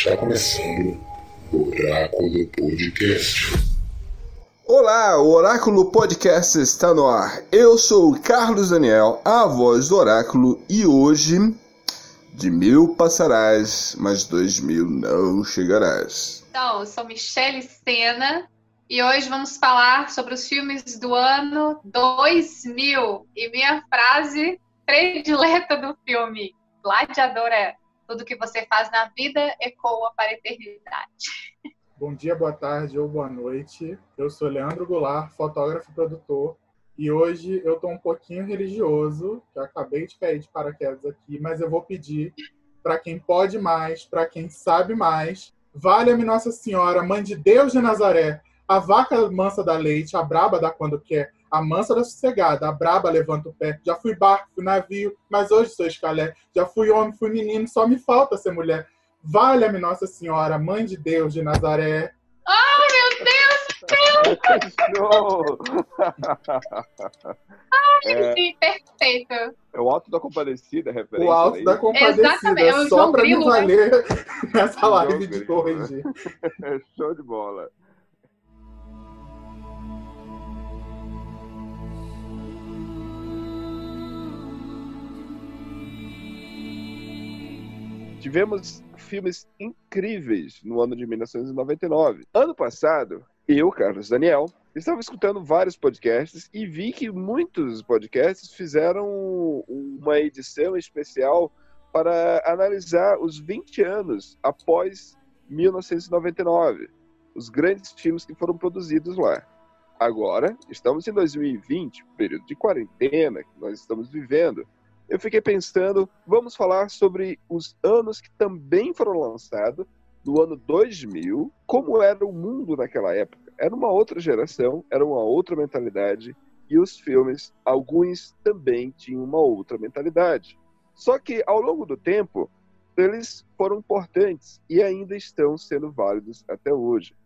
Está começando o Oráculo Podcast. Olá, o Oráculo Podcast está no ar. Eu sou o Carlos Daniel, a voz do Oráculo, e hoje de mil passarás, mas dois mil não chegarás. Então, eu sou Michele Sena e hoje vamos falar sobre os filmes do ano 2000. E minha frase predileta do filme, Gladiador é tudo que você faz na vida ecoa para a eternidade. Bom dia, boa tarde ou boa noite. Eu sou Leandro Goulart, fotógrafo e produtor. E hoje eu estou um pouquinho religioso, que acabei de cair de paraquedas aqui, mas eu vou pedir para quem pode mais, para quem sabe mais, valha-me Nossa Senhora, Mãe de Deus de Nazaré, a vaca mansa da leite, a braba da quando quer, a mansa da sossegada, a braba levanta o pé. Já fui barco, fui navio, mas hoje sou escalé. Já fui homem, fui menino, só me falta ser mulher. Valha-me Nossa Senhora, Mãe de Deus de Nazaré. Ai, meu Deus! Show! Ai, É. sim, perfeito. É o Alto da Compadecida, referência. O alto aí. da compadecida, Exatamente, é só para me né? valer nessa live de Grilo. corrigir. Show de bola. Tivemos filmes incríveis no ano de 1999. Ano passado, eu, Carlos Daniel, estava escutando vários podcasts e vi que muitos podcasts fizeram uma edição especial para analisar os 20 anos após 1999, os grandes filmes que foram produzidos lá. Agora, estamos em 2020, período de quarentena que nós estamos vivendo. Eu fiquei pensando, vamos falar sobre os anos que também foram lançados no ano 2000, como era o mundo naquela época. Era uma outra geração, era uma outra mentalidade, e os filmes, alguns também tinham uma outra mentalidade. Só que ao longo do tempo, eles foram importantes e ainda estão sendo válidos até hoje.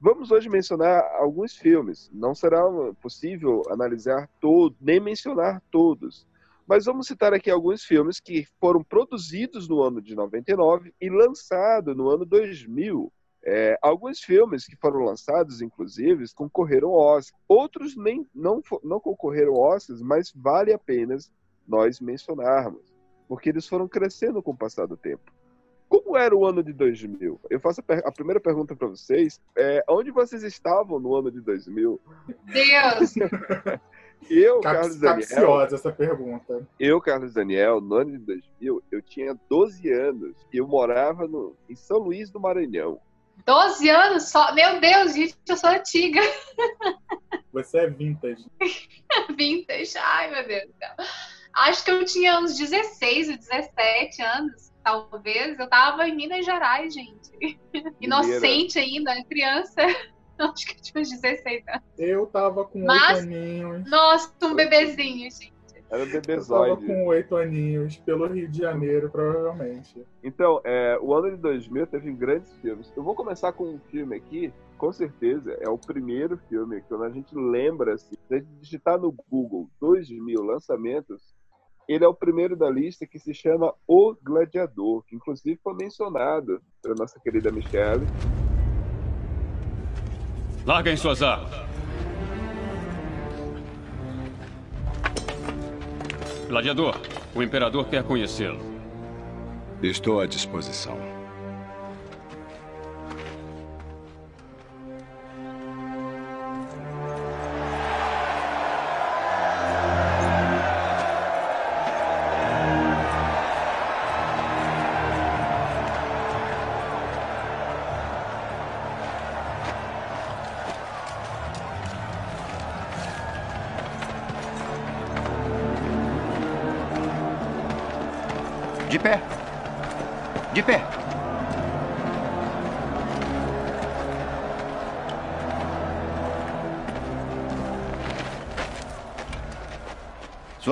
Vamos hoje mencionar alguns filmes. Não será possível analisar todos, nem mencionar todos. Mas vamos citar aqui alguns filmes que foram produzidos no ano de 99 e lançados no ano 2000. É, alguns filmes que foram lançados, inclusive, concorreram ao Oscar. Outros nem, não, não concorreram ao Oscar, mas vale a pena nós mencionarmos, porque eles foram crescendo com o passar do tempo. Como era o ano de 2000? Eu faço a, a primeira pergunta para vocês. É, onde vocês estavam no ano de 2000? Deus! Eu, Cap- Carlos Daniel, Capciosa essa pergunta. eu, Carlos Daniel, no ano de 2000, eu tinha 12 anos e eu morava no, em São Luís do Maranhão. 12 anos só. Meu Deus, gente, eu sou antiga. Você é vintage. Vintage. Ai, meu Deus do céu. Acho que eu tinha uns 16 ou 17 anos, talvez. Eu tava em Minas Gerais, gente. Inocente ainda, criança. Acho que eu tinha uns 16 anos. Eu tava com oito Mas- aninhos. Nossa, um bebezinho, gente. Era Eu tava com oito aninhos pelo Rio de Janeiro, provavelmente. Então, é, o ano de 2000 teve grandes filmes. Eu vou começar com um filme aqui, com certeza, é o primeiro filme que a gente lembra, assim, se a gente digitar no Google 2000 lançamentos, ele é o primeiro da lista que se chama O Gladiador, que inclusive foi mencionado pela nossa querida Michelle. Larguem suas armas. Gladiador, o imperador quer conhecê-lo. Estou à disposição.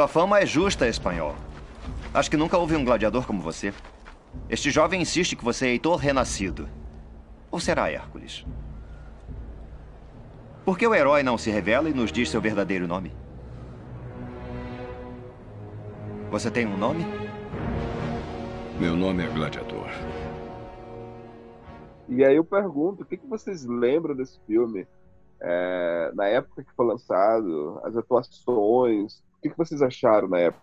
Sua fama é justa, espanhol. Acho que nunca houve um gladiador como você. Este jovem insiste que você é Heitor renascido. Ou será Hércules? Por que o herói não se revela e nos diz seu verdadeiro nome? Você tem um nome? Meu nome é Gladiador. E aí eu pergunto, o que, que vocês lembram desse filme? É, na época que foi lançado, as atuações, que, que vocês acharam na época?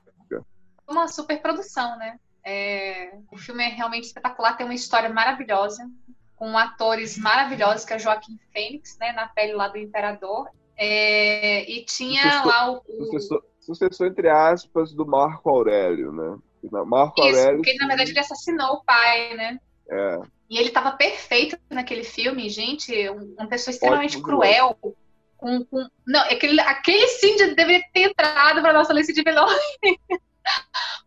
Uma super produção, né? É, o filme é realmente espetacular, tem uma história maravilhosa, com atores maravilhosos, que é Joaquim Fênix, né, na pele lá do Imperador. É, e tinha sucessor, lá o. o... Sucessor, sucessor, entre aspas, do Marco Aurélio, né? Marco Isso, Aurélio. porque na verdade ele assassinou o pai, né? É. E ele estava perfeito naquele filme, gente, uma pessoa extremamente Ótimo cruel. Com, com... Não, aquele, aquele sim deveria ter entrado para nossa lista de melhores.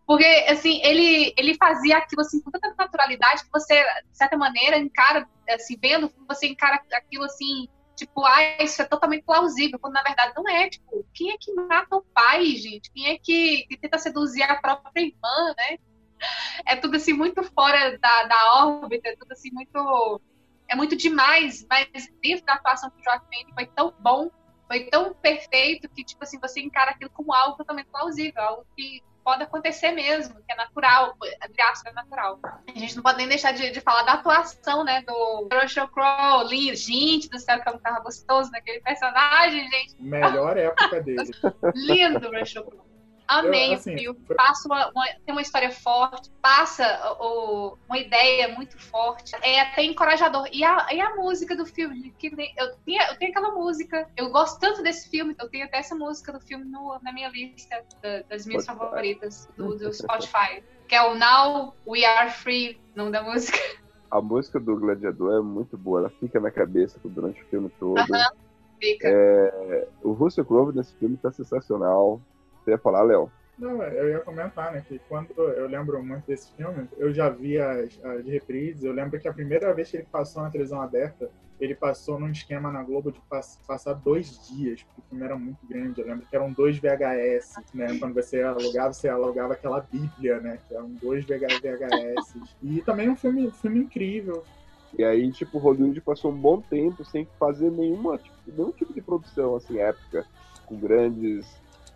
Porque, assim, ele, ele fazia aquilo assim, com tanta naturalidade que você, de certa maneira, encara, assim, vendo, você encara aquilo assim, tipo, ah, isso é totalmente plausível, quando na verdade não é. Tipo, quem é que mata o pai, gente? Quem é que, que tenta seduzir a própria irmã, né? É tudo assim muito fora da, da órbita, é tudo assim muito. É muito demais, mas dentro da atuação que o Joaquim foi tão bom, foi tão perfeito que, tipo assim, você encara aquilo como algo totalmente plausível, algo que pode acontecer mesmo, que é natural, graças é natural. A gente não pode nem deixar de, de falar da atuação, né, do Russell Crowe, lindo, gente do céu, como tava gostoso naquele personagem, gente. Melhor época dele. lindo, Russell Crowe. Amei eu, assim, o filme. Passa uma, uma, tem uma história forte, passa o, uma ideia muito forte. É até encorajador. E a, e a música do filme? Que eu, tinha, eu tenho aquela música. Eu gosto tanto desse filme que eu tenho até essa música do filme no, na minha lista da, das minhas Spotify. favoritas do, do Spotify. Que é o Now We Are Free, nome da música. A música do Gladiador é muito boa, ela fica na cabeça durante o filme todo. Uh -huh. Fica. É, o Russell Crowe nesse filme tá sensacional. Você ia falar, Léo? Não, eu ia comentar, né, que quando eu lembro muito desse filme, eu já vi as, as reprises, eu lembro que a primeira vez que ele passou na televisão aberta, ele passou num esquema na Globo de pass passar dois dias, porque o filme era muito grande, eu lembro que eram dois VHS, né, quando você alugava, você alugava aquela bíblia, né, que eram dois VHS, e também um filme, um filme incrível, e aí, tipo, Hollywood passou um bom tempo sem fazer nenhuma, tipo, nenhum tipo de produção, assim, épica, com grandes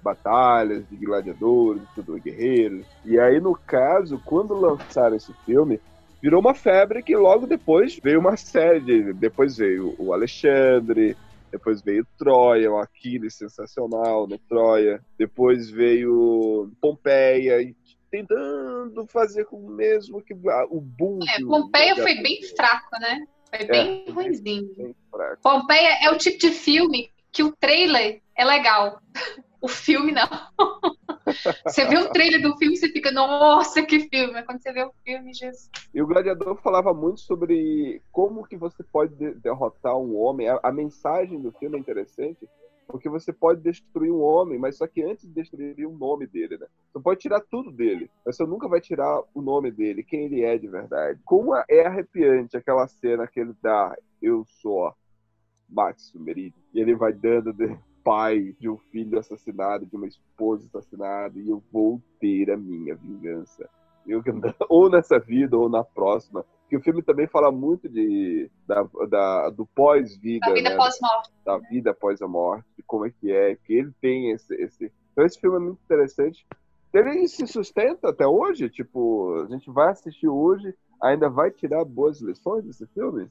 batalhas de gladiadores, de tudo, guerreiros. E aí, no caso, quando lançaram esse filme, virou uma febre que logo depois veio uma série. De, depois veio o Alexandre, depois veio Troia, o Aquiles sensacional, né? Troia. Depois veio Pompeia, e tentando fazer com o mesmo que o boom. É, Pompeia foi bem fraco, né? Foi é, bem é, ruimzinho. Bem Pompeia é o tipo de filme que o trailer é legal. O filme, não. você vê o trailer do filme você fica, nossa, que filme. Quando você vê o filme, Jesus. E o Gladiador falava muito sobre como que você pode derrotar um homem. A, a mensagem do filme é interessante, porque você pode destruir um homem, mas só que antes de destruir o nome dele, né? Você pode tirar tudo dele, mas você nunca vai tirar o nome dele, quem ele é de verdade. Como é arrepiante aquela cena que ele dá, eu sou Max Sumerid, e ele vai dando de pai de um filho assassinado, de uma esposa assassinada, e eu vou ter a minha vingança. Eu, ou nessa vida, ou na próxima. Que o filme também fala muito de, da, da do pós-vida. Da vida né? pós-morte. Da vida após a morte, de como é que é, que ele tem esse, esse. Então esse filme é muito interessante. Ele se sustenta até hoje, tipo, a gente vai assistir hoje, ainda vai tirar boas lições desse filme?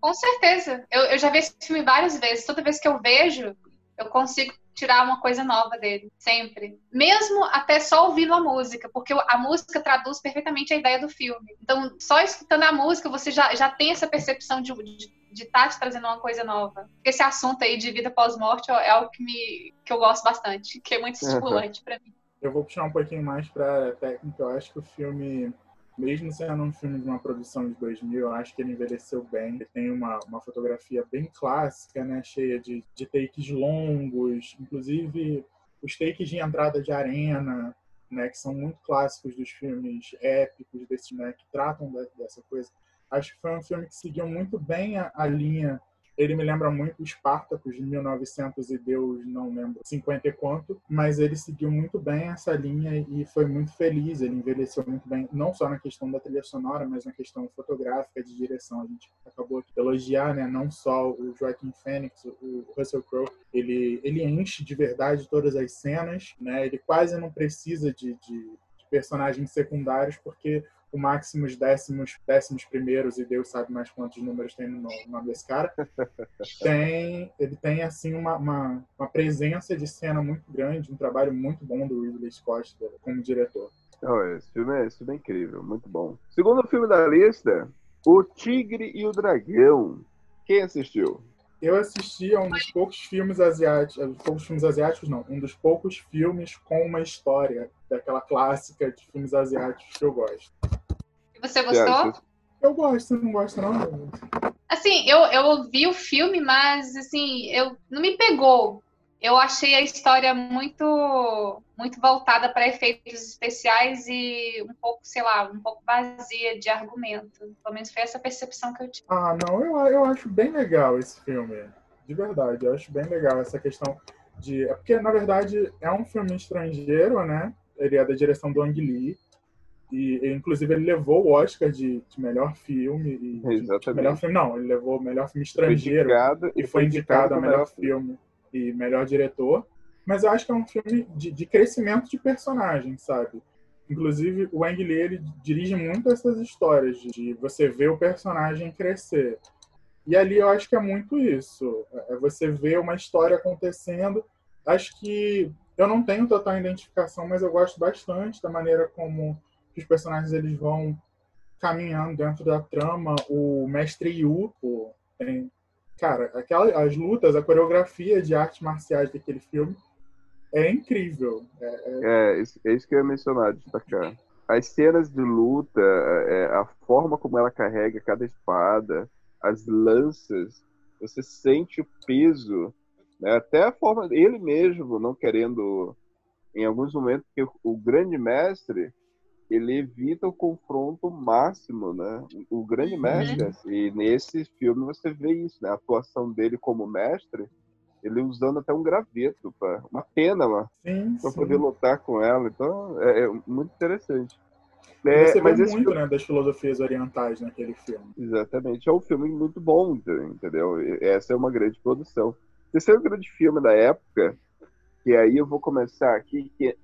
Com certeza. Eu, eu já vi esse filme várias vezes. Toda vez que eu vejo, eu consigo tirar uma coisa nova dele, sempre. Mesmo até só ouvindo a música, porque a música traduz perfeitamente a ideia do filme. Então, só escutando a música, você já, já tem essa percepção de, de estar tá te trazendo uma coisa nova. Esse assunto aí de vida pós-morte é algo que, me, que eu gosto bastante, que é muito estimulante para mim. Eu vou puxar um pouquinho mais para técnica. Eu acho que o filme mesmo sendo um filme de uma produção de 2000, eu acho que ele envelheceu bem. Ele tem uma, uma fotografia bem clássica, né? Cheia de, de takes longos, inclusive os takes de entrada de arena, né? Que são muito clássicos dos filmes épicos, desse, né? Que tratam dessa coisa. Acho que foi um filme que seguiu muito bem a, a linha ele me lembra muito Espartacus de 1900 e Deus não lembro 50 e quanto, mas ele seguiu muito bem essa linha e foi muito feliz. Ele envelheceu muito bem, não só na questão da trilha sonora, mas na questão fotográfica, de direção. A gente acabou de elogiar, né? Não só o Joaquim Phoenix, o Russell Crowe, ele ele enche de verdade todas as cenas, né? Ele quase não precisa de, de personagens secundários, porque o Maximus décimos, décimos primeiros, e Deus sabe mais quantos números tem no nome desse cara, tem, ele tem assim uma, uma, uma, presença de cena muito grande, um trabalho muito bom do Ridley Scott como diretor. Oh, esse, filme é, esse filme é incrível, muito bom. Segundo filme da lista, O Tigre e o Dragão. Quem assistiu? Eu assisti a um dos poucos filmes asiáticos, um dos poucos filmes asiáticos não, um dos poucos filmes com uma história daquela clássica de filmes asiáticos que eu gosto. Você gostou? Eu gosto, não gosta não? Assim, eu, eu vi o filme, mas assim, eu não me pegou. Eu achei a história muito muito voltada para efeitos especiais e um pouco, sei lá, um pouco vazia de argumento. Pelo menos foi essa percepção que eu tive. Ah, não, eu, eu acho bem legal esse filme. De verdade, eu acho bem legal essa questão de. É porque, na verdade, é um filme estrangeiro, né? Ele é da direção do Ang Lee. E, inclusive, ele levou o Oscar de, de melhor filme. E, Exatamente. De, melhor filme, não, ele levou o melhor filme estrangeiro. Indicado, e foi indicado a melhor filme e melhor diretor. Mas eu acho que é um filme de, de crescimento de personagem, sabe? Inclusive, o Ang Lee ele dirige muito essas histórias de você ver o personagem crescer. E ali eu acho que é muito isso. É você ver uma história acontecendo. Acho que eu não tenho total identificação, mas eu gosto bastante da maneira como os personagens eles vão caminhando dentro da trama. O mestre Yu, tem, cara, aquela, as lutas, a coreografia de artes marciais daquele filme é incrível. É, é... é, isso que eu ia mencionar, destacar. As cenas de luta, é, a forma como ela carrega cada espada, as lanças, você sente o peso, né? até a forma, ele mesmo não querendo, em alguns momentos, que o grande mestre, ele evita o confronto máximo, né? O grande uhum. mestre, e nesse filme você vê isso, né? A atuação dele como mestre, ele usando até um graveto, pra, uma pena lá, para poder lutar com ela. Então é, é muito interessante. É, você mas muito filme... né, das filosofias orientais naquele filme. Exatamente. É um filme muito bom, entendeu? Essa é uma grande produção. Esse é grande filme da época, que aí eu vou começar aqui, que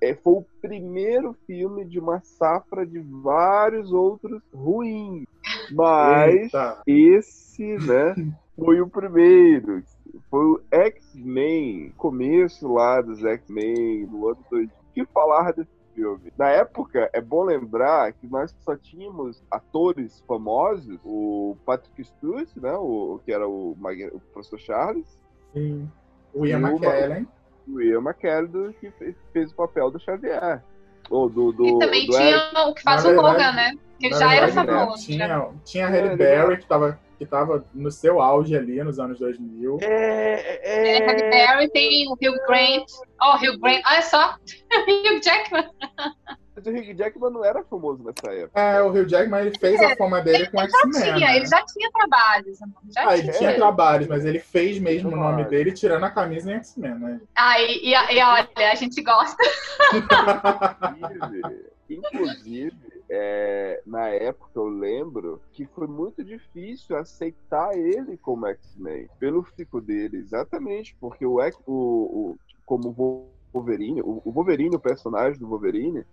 é, foi o primeiro filme de uma safra de vários outros ruins. Mas Eita. esse, né, foi o primeiro foi o X-Men, começo lá dos X-Men, no ano 2000. que falar desse filme? Na época, é bom lembrar que nós só tínhamos atores famosos, o Patrick Stewart, né, o, que era o, o professor Charles. Sim. O Ian McKellen. O Ian McKellen, que fez, fez, o papel do Xavier. Ou do, do, e também do tinha Eric. o que faz Na o Logan, né? Que já verdade, era famoso. Né? Tinha, tinha a Halle Berry, que estava que estava no seu auge ali nos anos 2000. É, é... é Halle Berry, tem o Hugh Grant. Oh, Hugh Grant, olha só, Hugh Jackman. O Hugh Jackman não era famoso nessa época. É, o Hugh Jackman ele fez é, a fama dele com X-Men. Né? Ele já tinha trabalhos. Já ah, ele tinha trabalhos, mas ele fez mesmo o nome dele tirando a camisa em X-Men, né? Ah, e, e, e olha, a gente gosta. Inclusive, é, na época eu lembro que foi muito difícil aceitar ele como X-Men, pelo físico dele, exatamente, porque o, o, o como Wolverine, o, o Wolverine, o personagem do Wolverine,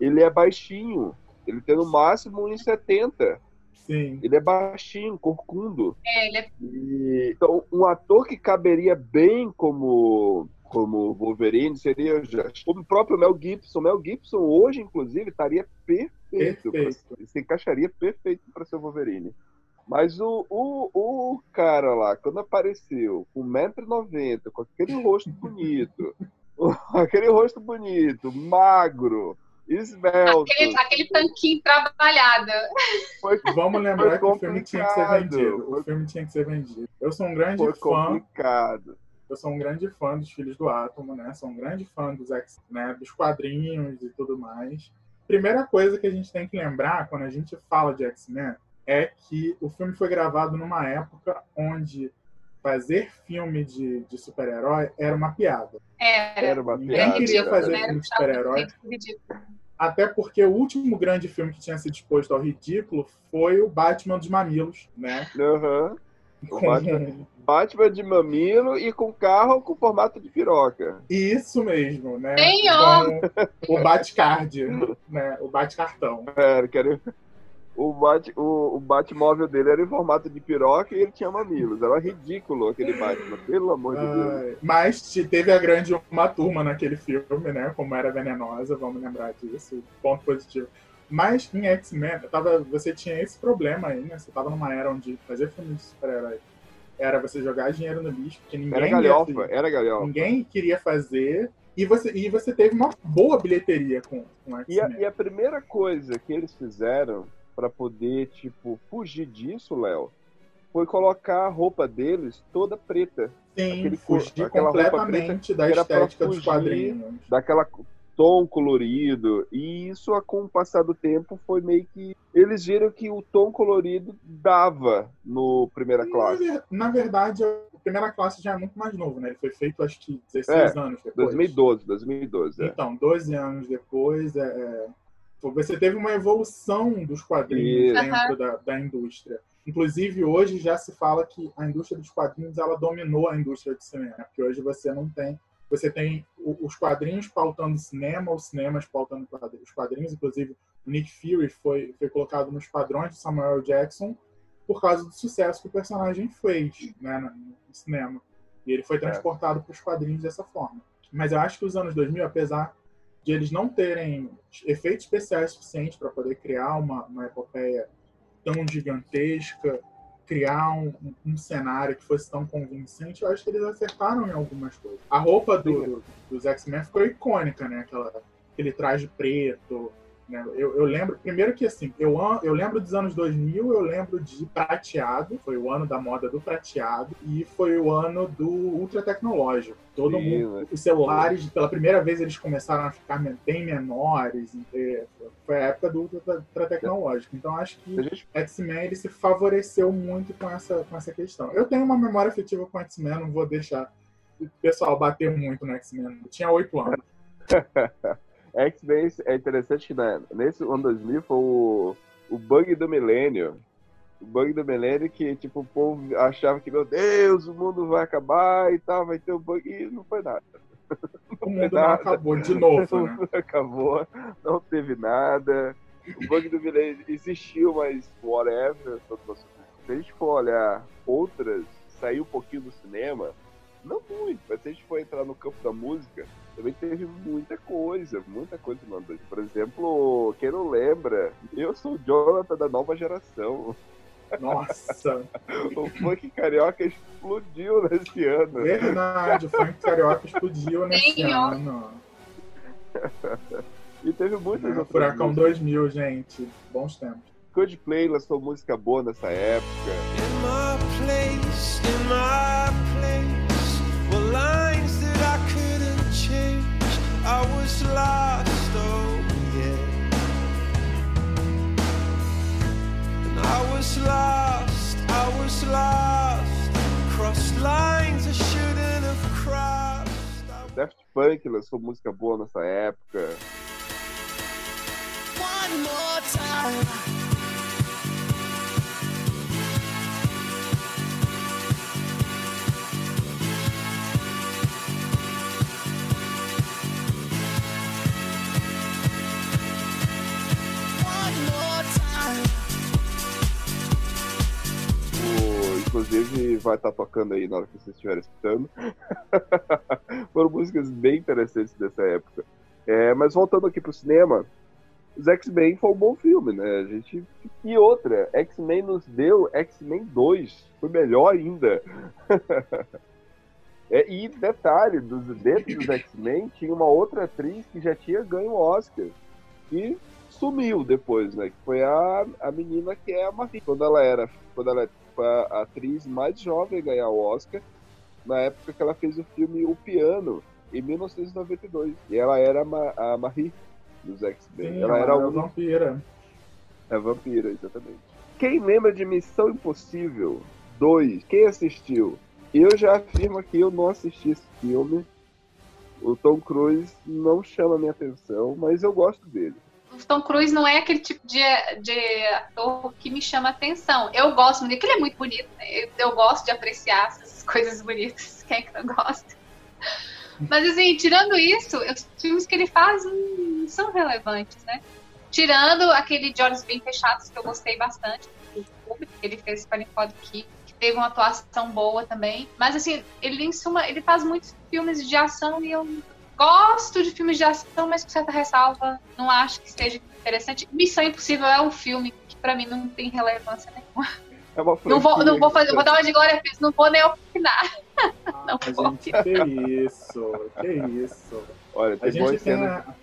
ele é baixinho, ele tem no máximo 1,70. Sim. Ele é baixinho, corcundo. É, ele é... E, então, um ator que caberia bem como como Wolverine seria como o próprio Mel Gibson. Mel Gibson hoje, inclusive, estaria perfeito. perfeito. Pra, se encaixaria perfeito para ser Wolverine. Mas o, o, o cara lá, quando apareceu com 1,90m, com aquele rosto bonito, aquele rosto bonito, magro, esbelto. Aquele, aquele tanquinho trabalhado. Foi, Vamos lembrar que o filme tinha que ser vendido. O filme tinha que ser vendido. Eu sou um grande foi fã. Complicado eu sou um grande fã dos Filhos do Átomo, né? Sou um grande fã dos, X, né? dos quadrinhos e tudo mais. Primeira coisa que a gente tem que lembrar quando a gente fala de X-Men é que o filme foi gravado numa época onde fazer filme de, de super-herói era uma piada. Era, era uma Ninguém piada. queria fazer era, filme de super-herói. Até porque o último grande filme que tinha sido exposto ao ridículo foi o Batman dos Mamilos, né? Uhum. Com Batman de mamilo e com carro com formato de piroca. Isso mesmo, né? Senhor! Com o Batcard, né? O Batcartão. É, quero... o, Bat, o, o Batmóvel dele era em formato de piroca e ele tinha mamilos. Era ridículo aquele Batman, pelo amor de Deus. Mas te- teve a grande uma turma naquele filme, né? Como era venenosa, vamos lembrar disso. Ponto positivo. Mas em X-Men, você tinha esse problema aí, né? Você tava numa era onde fazer filme de super-herói era você jogar dinheiro no lixo, porque ninguém Era ia- galhofa, era galhofa. ninguém queria fazer. E você, e você teve uma boa bilheteria com, com E X-Men. e a primeira coisa que eles fizeram pra poder, tipo, fugir disso, Léo, foi colocar a roupa deles toda preta. Sim, aquele fugir aquela roupa completamente da que era pra estética dos quadrinhos. daquela tom colorido. E isso, com o passar do tempo, foi meio que. Eles viram que o tom colorido dava no primeira classe. na verdade, a primeira classe já é muito mais novo, né? Ele foi feito acho que 16 anos depois. 2012, 2012. É. Então, 12 anos depois, é, é, você teve uma evolução dos quadrinhos Isso. dentro da, da indústria. Inclusive, hoje já se fala que a indústria dos quadrinhos ela dominou a indústria do cinema, porque hoje você não tem. Você tem os quadrinhos pautando o cinema, os cinemas pautando os quadrinhos. Inclusive, o Nick Fury foi, foi colocado nos padrões de Samuel Jackson por causa do sucesso que o personagem fez né, no, no cinema. E ele foi transportado para os quadrinhos dessa forma. Mas eu acho que os anos 2000, apesar de eles não terem efeitos especiais suficientes para poder criar uma, uma epopeia tão gigantesca, criar um, um- cenário que fosse tão convincente, eu acho que eles acertaram em algumas coisas. A roupa do- do- dos X-Men ficou icônica, né? Aquela, aquele traje preto. Né? Eu, eu lembro, primeiro que assim, eu, eu lembro dos anos 2000, eu lembro de prateado, foi o ano da moda do prateado, e foi o ano do ultra tecnológico. Todo Sim, mundo, né? os celulares, pela primeira vez, eles começaram a ficar bem menores. é, Foi a época do ultra tecnológico. Então acho que gente X-Men ele se favoreceu muito com essa, com essa questão. Eu tenho uma memória afetiva com X-Men, não vou deixar o pessoal bater muito no X-Men. Eu tinha oito anos. X-Men é interessante que né, nesse ano 2000 foi o, o bug do milênio. O bug do milênio que, tipo, o povo achava que, meu Deus, o mundo vai acabar e tal, vai ter o bug, e não foi nada. O mundo não acabou de novo, né? Acabou, não teve nada. O bug do milênio existiu, mas whatever. Se a gente for olhar outras, sair um pouquinho do cinema, não muito, mas se a gente for entrar no campo da música, também teve muita coisa, muita coisa no ano 2000. Por exemplo, quem não lembra, eu sou o Jonathan da nova geração. Nossa, O funk carioca explodiu nesse ano. verdade, o funk carioca explodiu nesse Senhor. ano. E teve muitas outras Furacão músicas. 2000, gente. Bons tempos. Coldplay lançou música boa nessa época. Lost, oh yeah. And I was lost, I was lost. Crossed lines I shouldn't have crossed. Daft Punk lançou música boa nessa época. One more time. Inclusive vai estar tocando aí na hora que vocês estiverem escutando. Foram músicas bem interessantes dessa época. É, mas voltando aqui pro cinema, os X-Men foi um bom filme, né? A gente... E outra, X-Men nos deu X-Men 2. Foi melhor ainda. É, e detalhe, dos, dentro dos X-Men tinha uma outra atriz que já tinha ganho o Oscar. E sumiu depois, né? Que foi a, a menina que é a Marie. Quando ela era, quando ela foi a atriz mais jovem a ganhar o Oscar, na época que ela fez o filme O Piano, em 1992. E ela era a, Ma- a Marie dos X-Men. Sim, ela era a um, vampira. a vampira, exatamente. Quem lembra de Missão Impossível 2? Quem assistiu? Eu já afirmo que eu não assisti esse filme. O Tom Cruise não chama minha atenção, mas eu gosto dele. Tom Cruise não é aquele tipo de, de ator que me chama atenção. Eu gosto muito, porque ele é muito bonito. Né? Eu, eu gosto de apreciar essas coisas bonitas. Quem é que não gosta? Mas assim, tirando isso, os filmes que ele faz não são relevantes, né? Tirando aquele de Olhos Bem Fechados, que eu gostei bastante, do que ele fez com a Nicole Kidman, que teve uma atuação boa também. Mas assim, ele em suma, ele faz muitos filmes de ação e eu gosto de filmes de ação, mas com certa ressalva, não acho que seja interessante. Missão Impossível é um filme que pra mim não tem relevância nenhuma. É uma Não vou, não vou, fazer, vou dar uma de Glória Pires, não vou nem opinar. Não Ah, vou. gente, que isso, que isso. Olha, A tem gente boas tem na,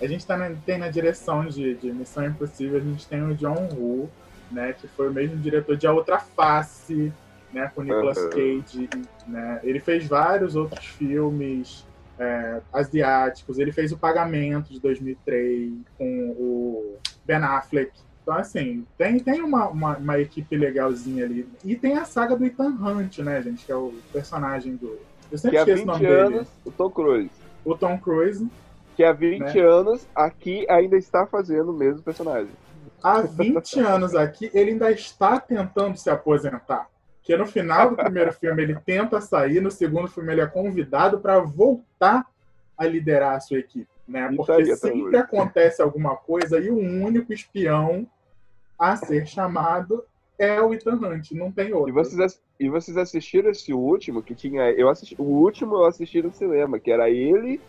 a gente tá na, tem na direção de, de Missão Impossível, a gente tem o John Woo, né, que foi o mesmo diretor de A Outra Face, né, com Nicolas Aham. Cage, né, ele fez vários outros filmes é, asiáticos, ele fez O Pagamento de 2003 com o Ben Affleck, então assim, tem, tem uma, uma, uma equipe legalzinha ali, e tem a saga do Ethan Hunt, né, gente, que é o personagem do... Eu sempre Que esqueço o 20 nome dele. anos, o Tom Cruise. O Tom Cruise, Que há 20 Né? anos aqui ainda está fazendo o mesmo personagem. há 20 anos aqui, ele ainda está tentando se aposentar. Que no final do primeiro filme ele tenta sair, no segundo filme ele é convidado para voltar a liderar a sua equipe. Né? Porque sempre acontece alguma coisa e o único espião a ser chamado é o Ethan Hunt, não tem outro. E vocês, e vocês assistiram esse último que tinha. Eu assisti, o último eu assisti no cinema, que era ele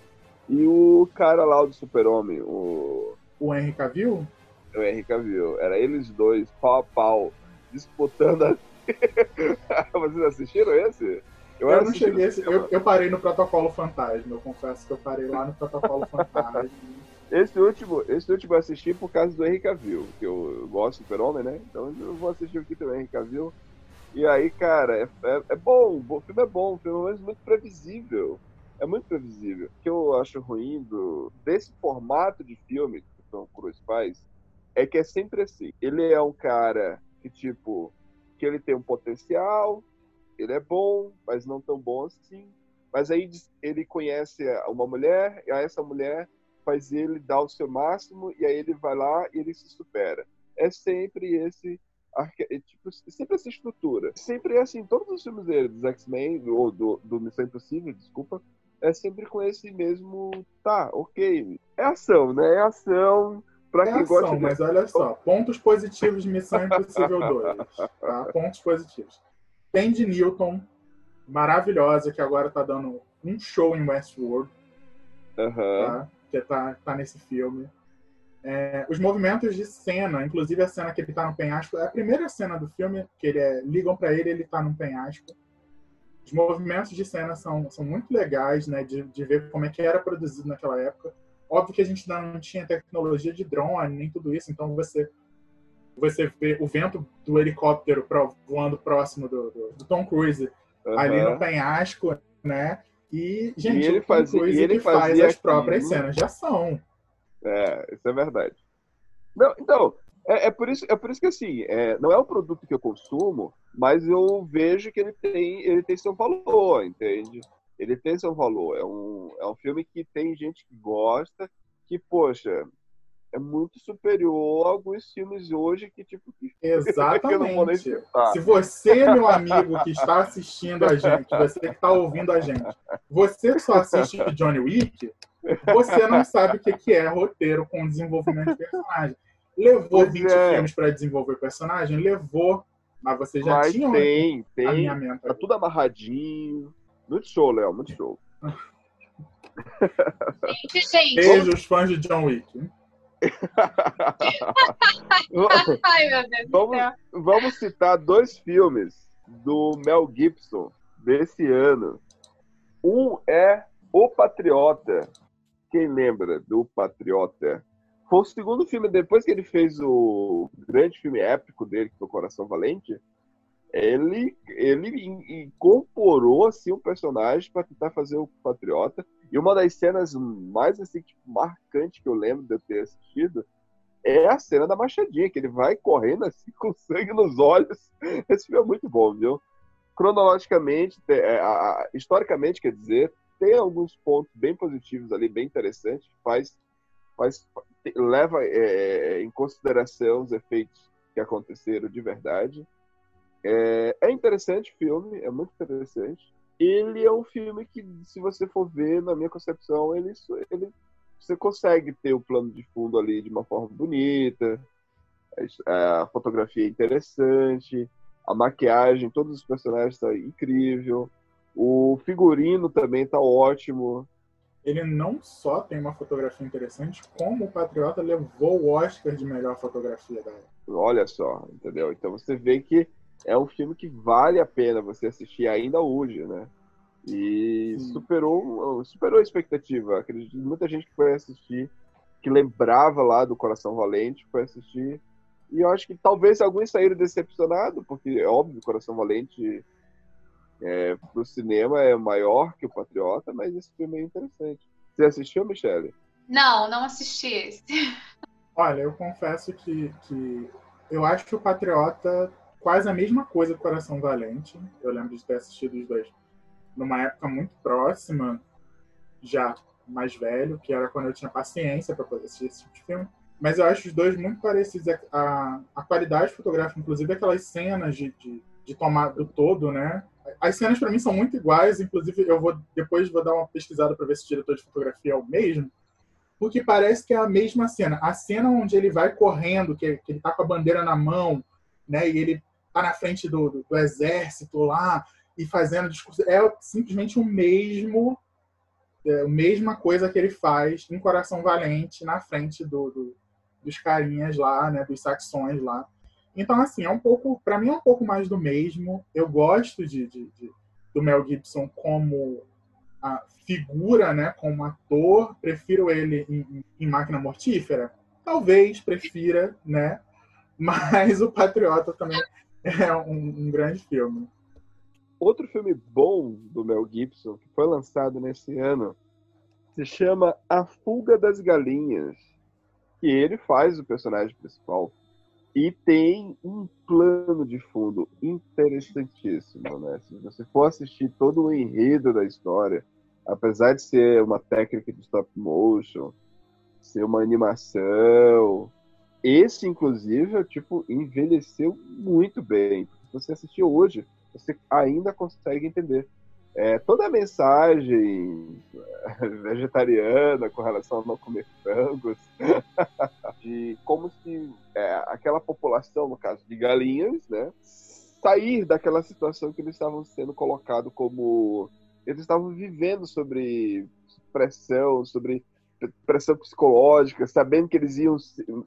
e o cara lá do Super-Homem, o, O Henry Cavill? o Henry Cavill. Era eles dois, pau a pau, disputando a... Vocês assistiram esse? Eu, não assisti cheguei. esse-. Eu, eu parei no Protocolo Fantasma. Eu confesso que eu parei lá no Protocolo Fantasma. Esse último, esse último eu assisti por causa do Henry Cavill, que eu gosto do Super-Homem, né? Então eu vou assistir aqui também, Henry Cavill. E aí, cara, é, é, é bom, o filme é bom, o filme é muito previsível. É muito previsível. O que eu acho ruim do, desse formato de filme que o Tom Cruise faz é que é sempre assim. Ele é um cara que, tipo, que ele tem um potencial, ele é bom, mas não tão bom assim. Mas aí ele conhece uma mulher, e essa mulher faz ele dar o seu máximo, e aí ele vai lá e ele se supera. É sempre esse. arque- é sempre essa estrutura. Sempre é assim, todos os filmes dele, dos X-Men, ou do, do Missão Impossível, desculpa, é sempre com esse mesmo. Tá, ok. É ação, né? É ação. Pra É quem ação, gosta de. mas olha só, pontos positivos de Missão Impossível 2. Tá? Pontos positivos. Tandy Newton, maravilhosa, que agora tá dando um show em Westworld, Aham. tá? que tá, tá nesse filme. É, os movimentos de cena, inclusive a cena que ele tá no penhasco, é a primeira cena do filme, que ele é, ligam para ele ele tá num penhasco. Os movimentos de cena são, são muito legais, né, de, de ver como é que era produzido naquela época. Óbvio que a gente ainda não tinha tecnologia de drone, nem tudo isso, então você você vê o vento do helicóptero pro- voando próximo do, do- do Tom Cruise ali aham. no penhasco, né? E, gente, ele o Tom fazia- Cruise e ele que faz as próprias aquilo. cenas de ação. É, isso é verdade. Não, então, é, é por isso, é por isso que assim, é, não é um produto que eu consumo, mas eu vejo que ele tem, ele tem seu valor, entende? Ele tem seu valor. É um, é um filme que tem gente que gosta, que, poxa, é muito superior a alguns filmes hoje que, tipo, que Exatamente. citar. Se você, meu amigo, que está assistindo a gente, você que está ouvindo a gente, você só assiste Johnny Wick, você não sabe o que que é roteiro com desenvolvimento de personagem. Levou Pois 20 é. filmes para desenvolver personagem? Levou. Mas você já Mas tinha um tem, tem, alinhamento. tá tudo amarradinho. Muito show, Léo, muito show. Gente, gente. Beijo os fãs de John Wick. Ai, meu Deus do Vamos, céu. vamos citar dois filmes do Mel Gibson desse ano. Um é O Patriota. Quem lembra do Patriota? Foi o segundo filme, depois que ele fez o grande filme épico dele, que foi Coração Valente, ele, ele in- incorporou assim, um personagem para tentar fazer o Patriota. E uma das cenas mais assim, tipo, marcantes que eu lembro de eu ter assistido é a cena da machadinha, que ele vai correndo assim com sangue nos olhos. Esse filme é muito bom, viu? Cronologicamente, te- é, historicamente, quer dizer, tem alguns pontos bem positivos ali, bem interessantes. Faz faz, leva é, em consideração os efeitos que aconteceram de verdade. É, é interessante o filme, é muito interessante. Ele é um filme que, se você for ver, na minha concepção, ele, ele você consegue ter o plano de fundo ali de uma forma bonita, a fotografia é interessante, a maquiagem, todos os personagens estão incrível, o figurino também está ótimo. Ele não só tem uma fotografia interessante, como o Patriota levou o Oscar de melhor fotografia da época. Olha só, entendeu? Então você vê que é um filme que vale a pena você assistir ainda hoje, né? E superou, superou a expectativa. Acredito que muita gente que foi assistir, que lembrava lá do Coração Valente, foi assistir. E eu acho que talvez alguns saíram decepcionados, porque é óbvio, o Coração Valente é, pro cinema é maior que o Patriota, mas esse filme é interessante. Você assistiu, Michele? Não, não assisti esse. Olha, eu confesso que, que eu acho que o Patriota quase a mesma coisa do Coração Valente. Eu lembro de ter assistido os dois numa época muito próxima, já mais velho, que era quando eu tinha paciência para poder assistir esse tipo de filme. Mas eu acho os dois muito parecidos. A, a qualidade fotográfica, inclusive aquelas cenas de, de, de tomar do todo, né? As cenas para mim são muito iguais, inclusive eu vou depois vou dar uma pesquisada para ver se o diretor de fotografia é o mesmo, porque parece que é a mesma cena. A cena onde ele vai correndo, que, que ele tá com a bandeira na mão, né? E ele tá na frente do, do, do exército lá, e fazendo discurso. É simplesmente o mesmo, é, a mesma coisa que ele faz em Coração Valente, na frente do, do, dos carinhas lá, né, dos saxões lá. Então, assim, é um pouco, para mim é um pouco mais do mesmo. Eu gosto de, de, de do Mel Gibson como a figura, né, como ator. Prefiro ele em, em Máquina Mortífera? Talvez prefira, né? Mas o Patriota também é um, um grande filme. Outro filme bom do Mel Gibson, que foi lançado nesse ano, se chama A Fuga das Galinhas, que ele faz o personagem principal. E tem um plano de fundo interessantíssimo, né? Se você for assistir todo o enredo da história, apesar de ser uma técnica de stop motion, ser uma animação, esse, inclusive, tipo, envelheceu muito bem. Se você assistir hoje, você ainda consegue entender. É, toda a mensagem vegetariana com relação a não comer frangos, de como se é, aquela população, no caso de galinhas, né, sair daquela situação que eles estavam sendo colocados como. Eles estavam vivendo sobre pressão, sobre pressão psicológica, sabendo que eles iam,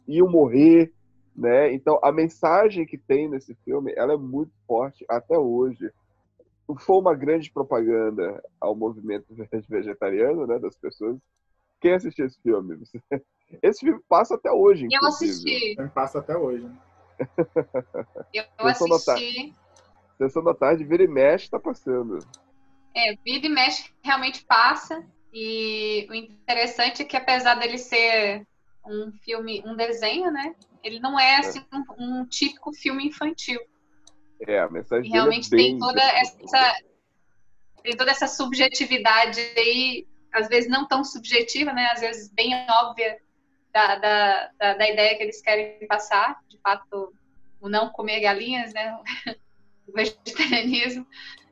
iam morrer, né? Então, a mensagem que tem nesse filme, ela é muito forte até hoje. Foi uma grande propaganda ao movimento vegetariano, né, das pessoas. Quem assistiu esse filme? Esse filme passa até hoje, Eu assisti. Passa até hoje. Eu, eu assisti. Sessão da tarde, vira e mexe, tá passando. É, vira e mexe realmente passa. E o interessante é que apesar dele ser um filme, um desenho, né? Ele não é assim um, um típico filme infantil. É, a mensagem e realmente é tem toda essa tem toda essa subjetividade aí, às vezes não tão subjetiva, né? Às vezes bem óbvia da, da, da, da ideia que eles querem passar, de fato, o não comer galinhas, né? o vegetarianismo.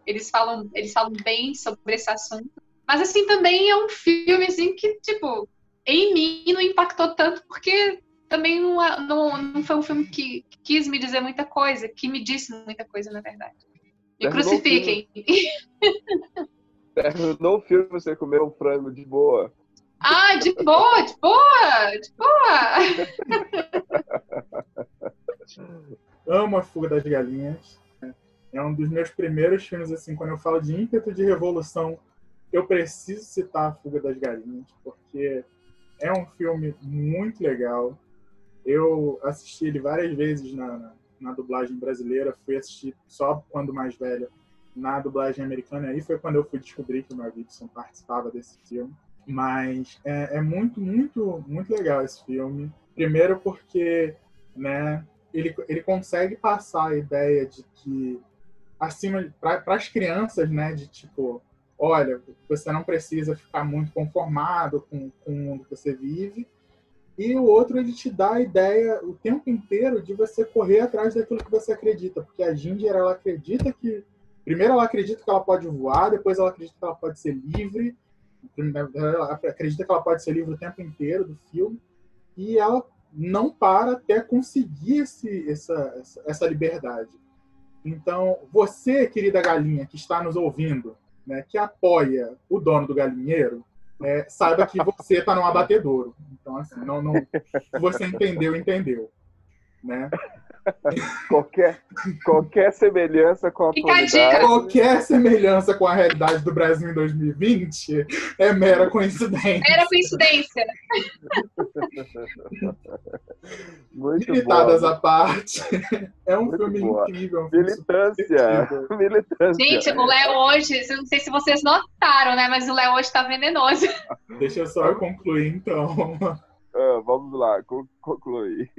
Eles falam, eles falam bem sobre esse assunto. Mas assim também é um filme assim que tipo em mim não impactou tanto porque também não, não, não foi um filme que, quis me dizer muita coisa, que me disse muita coisa, na verdade. Me Terminou crucifiquem. Terminou o filme você comeu um frango de boa. Ah, de boa, de boa, de boa. Amo a Fuga das Galinhas. É um dos meus primeiros filmes, assim, quando eu falo de ímpeto de revolução, eu preciso citar a Fuga das Galinhas, porque é um filme muito legal. Eu assisti ele várias vezes na, na, na dublagem brasileira, fui assistir só quando mais velha na dublagem americana. Aí foi quando eu fui descobrir que o Mel Gibson participava desse filme. Mas é, é, muito, muito, muito legal esse filme. Primeiro porque, né, ele, ele consegue passar a ideia de que acima para as crianças, né, de tipo, olha, você não precisa ficar muito conformado com, com o mundo que você vive, E o outro, ele te dá a ideia o tempo inteiro de você correr atrás daquilo que você acredita. Porque a Ginger, ela acredita que. Primeiro, ela acredita que ela pode voar, depois, ela acredita que ela pode ser livre. Ela acredita que ela pode ser livre o tempo inteiro do filme. E ela não para até conseguir esse, essa, essa, liberdade. Então, você, querida galinha, que está nos ouvindo, né, que apoia o dono do galinheiro, é, saiba que você está no abatedouro. Então, assim, não, não, se você entendeu, entendeu. Né? Qualquer, qualquer semelhança com a Fica atualidade. Qualquer semelhança com a realidade do Brasil em 2020 é mera coincidência. Era coincidência. Muito Limitadas boa. à parte, é um Muito filme boa. incrível. é um Militância. Militância. Gente, o Léo hoje, eu não sei se vocês notaram, né? Mas o Léo hoje tá venenoso. Deixa eu só concluir, então. Ah, vamos lá, con- conclui.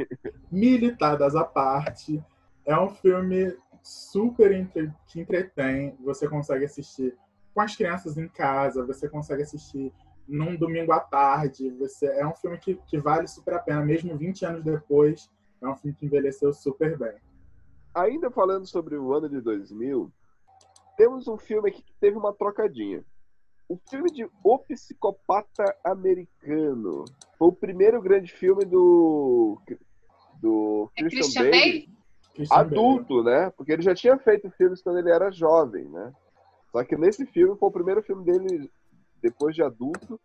Militadas à parte, é um filme super entre- que entretém. Você consegue assistir com as crianças em casa, você consegue assistir num domingo à tarde. Você é um filme que, que vale super a pena, mesmo 20 anos depois. É um filme que envelheceu super bem. Ainda falando sobre o ano de 2000, temos um filme aqui que teve uma trocadinha. O filme de O Psicopata Americano. Foi o primeiro grande filme do, do É Christian, Christian Bale. Bale? Adulto, né? Porque ele já tinha feito filmes quando ele era jovem, né? Só que nesse filme foi o primeiro filme dele depois de adulto.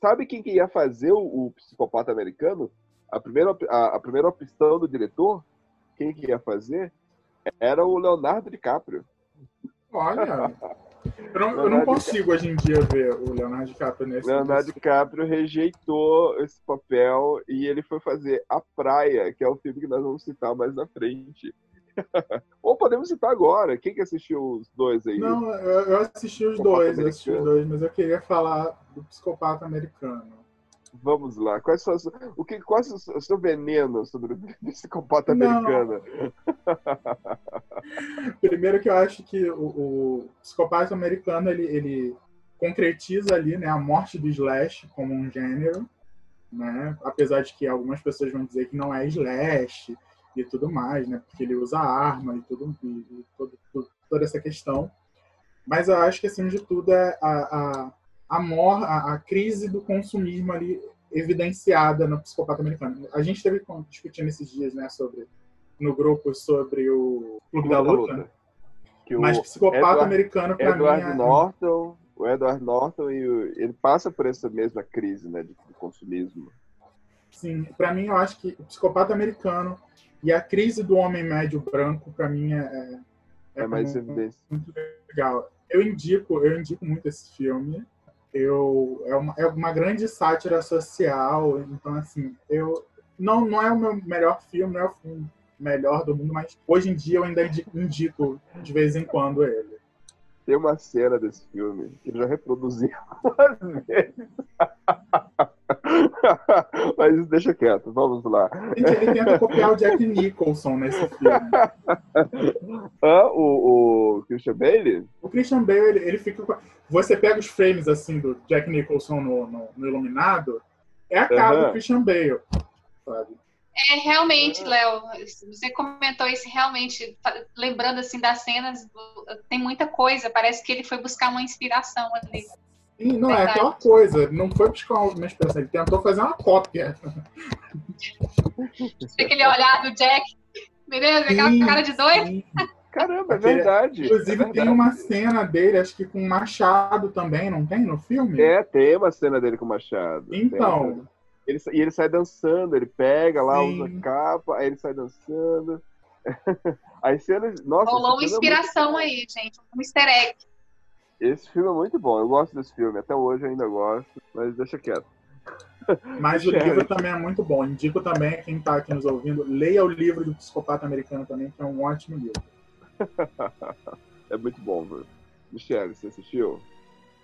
Sabe quem que ia fazer o, o psicopata americano? A primeira, a, a primeira opção do diretor, quem que ia fazer? Era o Leonardo DiCaprio. Olha, eu não, eu não consigo hoje em dia ver o Leonardo DiCaprio nesse Leonardo nesse- DiCaprio rejeitou esse papel e ele foi fazer A Praia, que é o filme que nós vamos citar mais na frente. Ou podemos citar agora. Quem que assistiu os dois aí? Não, eu, assisti os Psicopata dois, assisti os dois, mas eu queria falar do psicopata americano. Vamos lá. Quais são o que, qual é o seu- veneno sobre o psicopata Não. americano? Primeiro que eu acho que o, o psicopata americano ele, ele concretiza ali né, a morte do slash como um gênero, né? apesar de que algumas pessoas vão dizer que não é slash e tudo mais, né? porque ele usa arma e tudo e, e todo- tudo- toda essa questão. Mas eu acho que acima de tudo é a, a, a, mor, a, a crise do consumismo ali evidenciada no psicopata americano. A gente teve discutindo esses dias, né, sobre no grupo sobre o Clube da Luta. Que o Mas psicopata Edward- americano, Edward mim, é... Norton, o Edward Norton e o- ele passa por essa mesma crise, né, de, de consumismo. Sim, pra mim, eu acho que o psicopata americano e a crise do homem médio branco, pra mim, é, É, mais muito, evidência. muito legal. Eu indico, eu indico muito esse filme. Eu, é, uma, é uma grande sátira social, então, assim, eu... Não, não é o meu melhor filme, não é o filme melhor do mundo, mas hoje em dia eu ainda indi- indico de vez em quando ele. Tem uma cena desse filme que eu já reproduzi. Mas deixa quieto, vamos lá. Gente, ele tenta copiar o Jack Nicholson nesse filme. Ah, o, o Christian Bale? O Christian Bale, ele, ele fica. com- Você pega os frames assim do Jack Nicholson no, no, no Iluminado, é a cara Aham. do Christian Bale. Sabe? É, realmente, Léo, você comentou isso realmente, lembrando assim das cenas, tem muita coisa, parece que ele foi buscar uma inspiração ali. E não é Verdade. aquela coisa, não foi buscar uma inspiração, ele tentou fazer uma cópia. Tem aquele olhar do Jack, beleza? Aquela Sim, cara de doido. sim. Caramba, é verdade. Inclusive, é tem verdade. uma cena dele, acho que com um machado também, não tem no filme? É, tem uma cena dele com o Machado. Tem Então. Ele, e ele sai dançando, ele pega lá, Sim. usa capa, aí ele sai dançando. As cenas. Nossa, Rolou uma filme é muito inspiração aí, gente, um easter egg. Esse filme é muito bom, eu gosto desse filme, até hoje eu ainda gosto, mas deixa quieto. mas o livro também é muito bom. Indico também, quem está aqui nos ouvindo, leia o livro do Psicopata Americano também, que é um ótimo livro. É muito bom, viu? Michelle, você assistiu?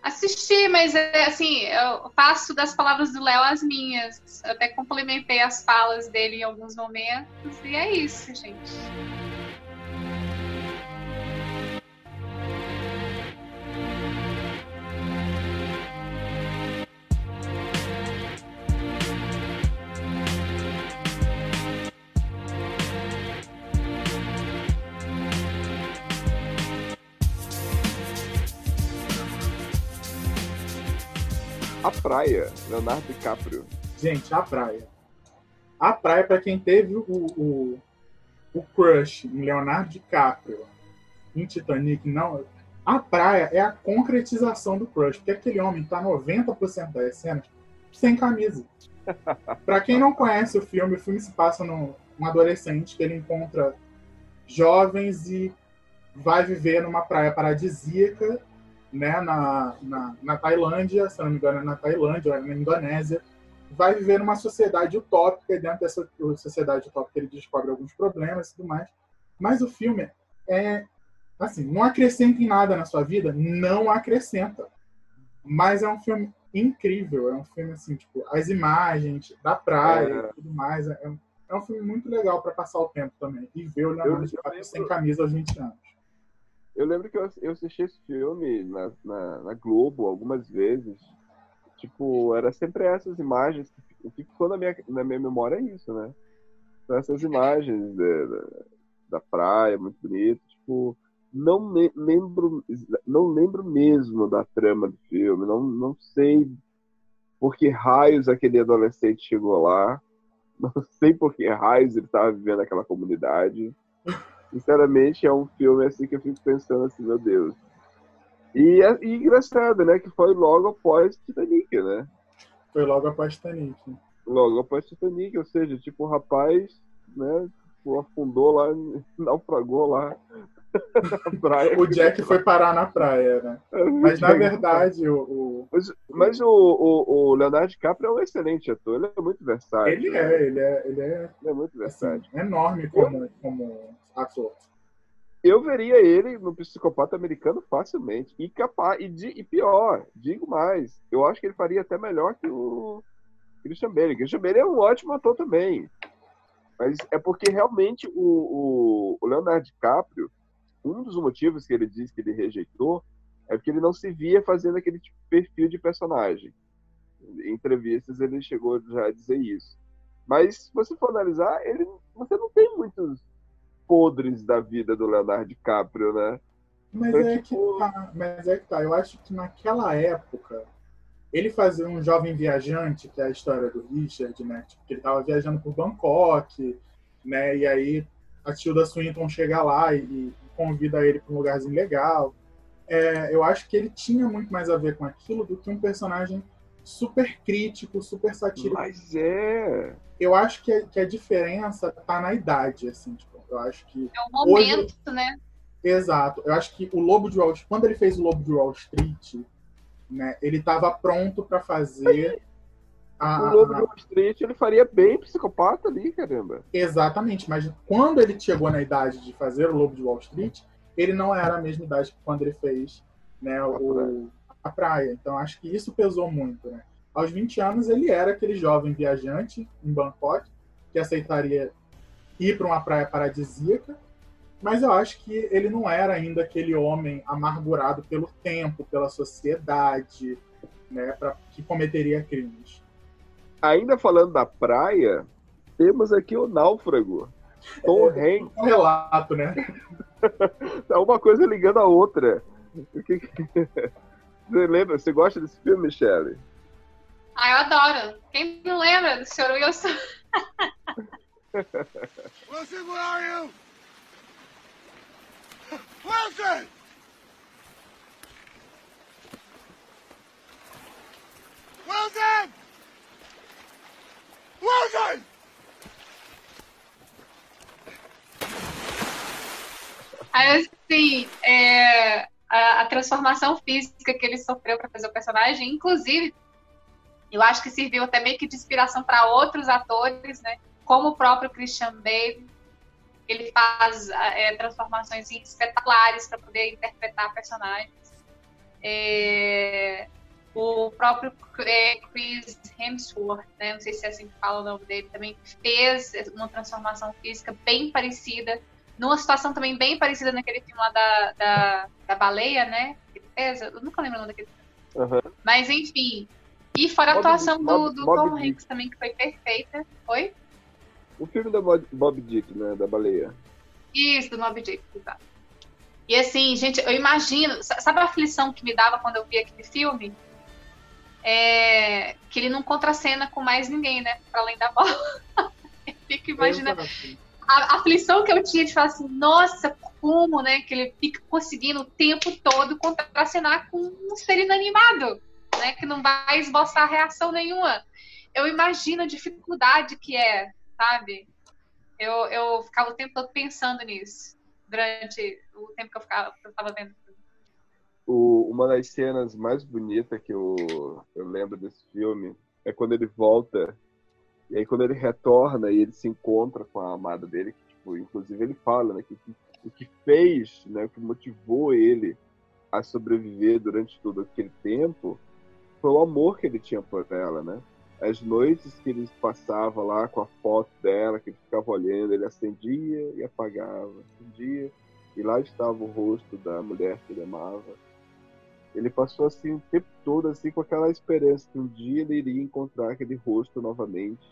Assisti, mas é, assim, eu faço das palavras do Léo as minhas. Eu até complementei as falas dele em alguns momentos, e é isso, gente. A Praia, Leonardo DiCaprio. Gente, a praia. A praia, pra quem teve o, o, o crush em Leonardo DiCaprio, em Titanic, não. A praia é a concretização do crush, porque aquele homem tá 90% das cenas sem camisa. Pra quem não conhece o filme, o filme se passa num um adolescente que ele encontra jovens e vai viver numa praia paradisíaca, né, na, na, na Tailândia, se não me engano, é na Tailândia, ou é na Indonésia, vai viver numa sociedade utópica, e dentro dessa sociedade utópica ele descobre alguns problemas e tudo mais. Mas o filme é, assim, não acrescenta em nada na sua vida, não acrescenta. Mas é um filme incrível, é um filme, assim, tipo, as imagens da praia É. e tudo mais, é, um- é um filme muito legal para passar o tempo também. E ver o Leonardo DiCaprio sem camisa aos 20 anos. Eu lembro que eu, eu assisti esse filme na, na, na Globo algumas vezes. Tipo, era sempre essas imagens. O que ficou na minha, na minha memória é isso, né? Essas imagens da, da, da praia, muito bonito. Tipo, não me- lembro, não lembro mesmo da trama do filme. Não, não sei por que raios aquele adolescente chegou lá. Não sei por que raios ele estava vivendo naquela comunidade. Sinceramente, é um filme assim que eu fico pensando assim, meu Deus. E, é- e engraçado, né? Que foi logo após Titanic, né? Foi logo após Titanic. Logo após Titanic, ou seja, tipo, o rapaz, né? tipo, Afundou lá, naufragou lá na praia. O Jack foi parar na praia, né? Mas na verdade, o, o- Mas, mas o, o, o Leonardo DiCaprio é um excelente ator, ele é muito versátil. ele né? é, ele é, ele é Ele é muito assim, versátil. enorme como, como ator. Eu veria ele no psicopata americano facilmente. E capaz, e, di- e pior, digo mais, eu acho que ele faria até melhor que o Christian Bale. Christian Bale é um ótimo ator também. Mas é porque realmente o, o, o Leonardo DiCaprio, um dos motivos que ele diz que ele rejeitou é porque ele não se via fazendo aquele tipo de perfil de personagem. Em entrevistas ele chegou já a dizer isso. Mas se você for analisar, ele, você não tem muitos podres da vida do Leonardo DiCaprio, né? Mas Então, é, tipo- que tá, mas é que tá. Eu acho que naquela época, ele fazia um jovem viajante, que é a história do Richard, né? Tipo, que ele tava viajando por Bangkok, né? E aí a Tilda Swinton chega lá e, e convida ele para um lugarzinho legal. É, eu acho que ele tinha muito mais a ver com aquilo do que um personagem super crítico, super satírico. Mas é. Eu acho que a, que a diferença tá na idade, assim. Tipo, eu acho que É o momento, né? Exato. Eu acho que o Lobo de Wall Street, quando ele fez o Lobo de Wall Street, né, ele estava pronto para fazer a, O Lobo de a- Wall Street ele faria bem psicopata ali, caramba. exatamente, mas quando ele chegou na idade de fazer o Lobo de Wall Street, ele não era a mesma idade que quando ele fez, né, o a praia. Então acho que isso pesou muito, né? Aos 20 anos ele era aquele jovem viajante em Bangkok que aceitaria ir para uma praia paradisíaca, mas eu acho que ele não era ainda aquele homem amargurado pelo tempo, pela sociedade, né, pra, que cometeria crimes. Ainda falando da praia, temos aqui o náufrago. Tom Hanks. Um relato, né? Tá uma coisa ligando a outra. Você lembra? Você gosta desse filme, Michelle? Ah, eu adoro. Quem não lembra do Sr. Wilson? Wilson, where are you? Wilson! Wilson! Wilson! Aí, assim, é, a, a transformação física que ele sofreu para fazer o personagem, inclusive, eu acho que serviu até meio que de inspiração para outros atores, né? Como o próprio Christian Bale. Ele faz é, transformações espetaculares para poder interpretar personagens. É, o próprio é, Chris Hemsworth, né? não sei se é assim que fala o nome dele, também fez uma transformação física bem parecida numa situação também bem parecida naquele filme lá da, da, da baleia, né? Que ele fez. Eu nunca lembro o nome daquele filme. Aham. Mas enfim. E fora a Moby atuação Dick, do, do Moby Tom. Hanks também, que foi perfeita. Oi? O filme da Bob Bob Dick, né? Da baleia. Isso, do Moby Dick, exato. E assim, gente, eu imagino. sa- Sabe a aflição que me dava quando eu vi aquele filme? é, que ele não contracena com mais ninguém, né? Pra além da bola. Eu fico imaginando Exato. a aflição que eu tinha de falar assim, nossa, como, né? Que ele fica conseguindo o tempo todo contracenar com um ser inanimado, né? Que não vai esboçar reação nenhuma. Eu imagino a dificuldade que é, sabe? Eu, eu ficava o tempo todo pensando nisso, durante o tempo que eu ficava, que eu tava vendo. O- uma das cenas mais bonitas que eu, eu lembro desse filme é quando ele volta e aí quando ele retorna e ele se encontra com a amada dele, que, tipo, inclusive ele fala, né, que, que o que fez, né, o que motivou ele a sobreviver durante todo aquele tempo foi o amor que ele tinha por ela, né? As noites que ele passava lá com a foto dela, que ele ficava olhando, ele acendia e apagava, acendia e lá estava o rosto da mulher que ele amava ele passou assim o tempo todo assim com aquela esperança que um dia ele iria encontrar aquele rosto novamente.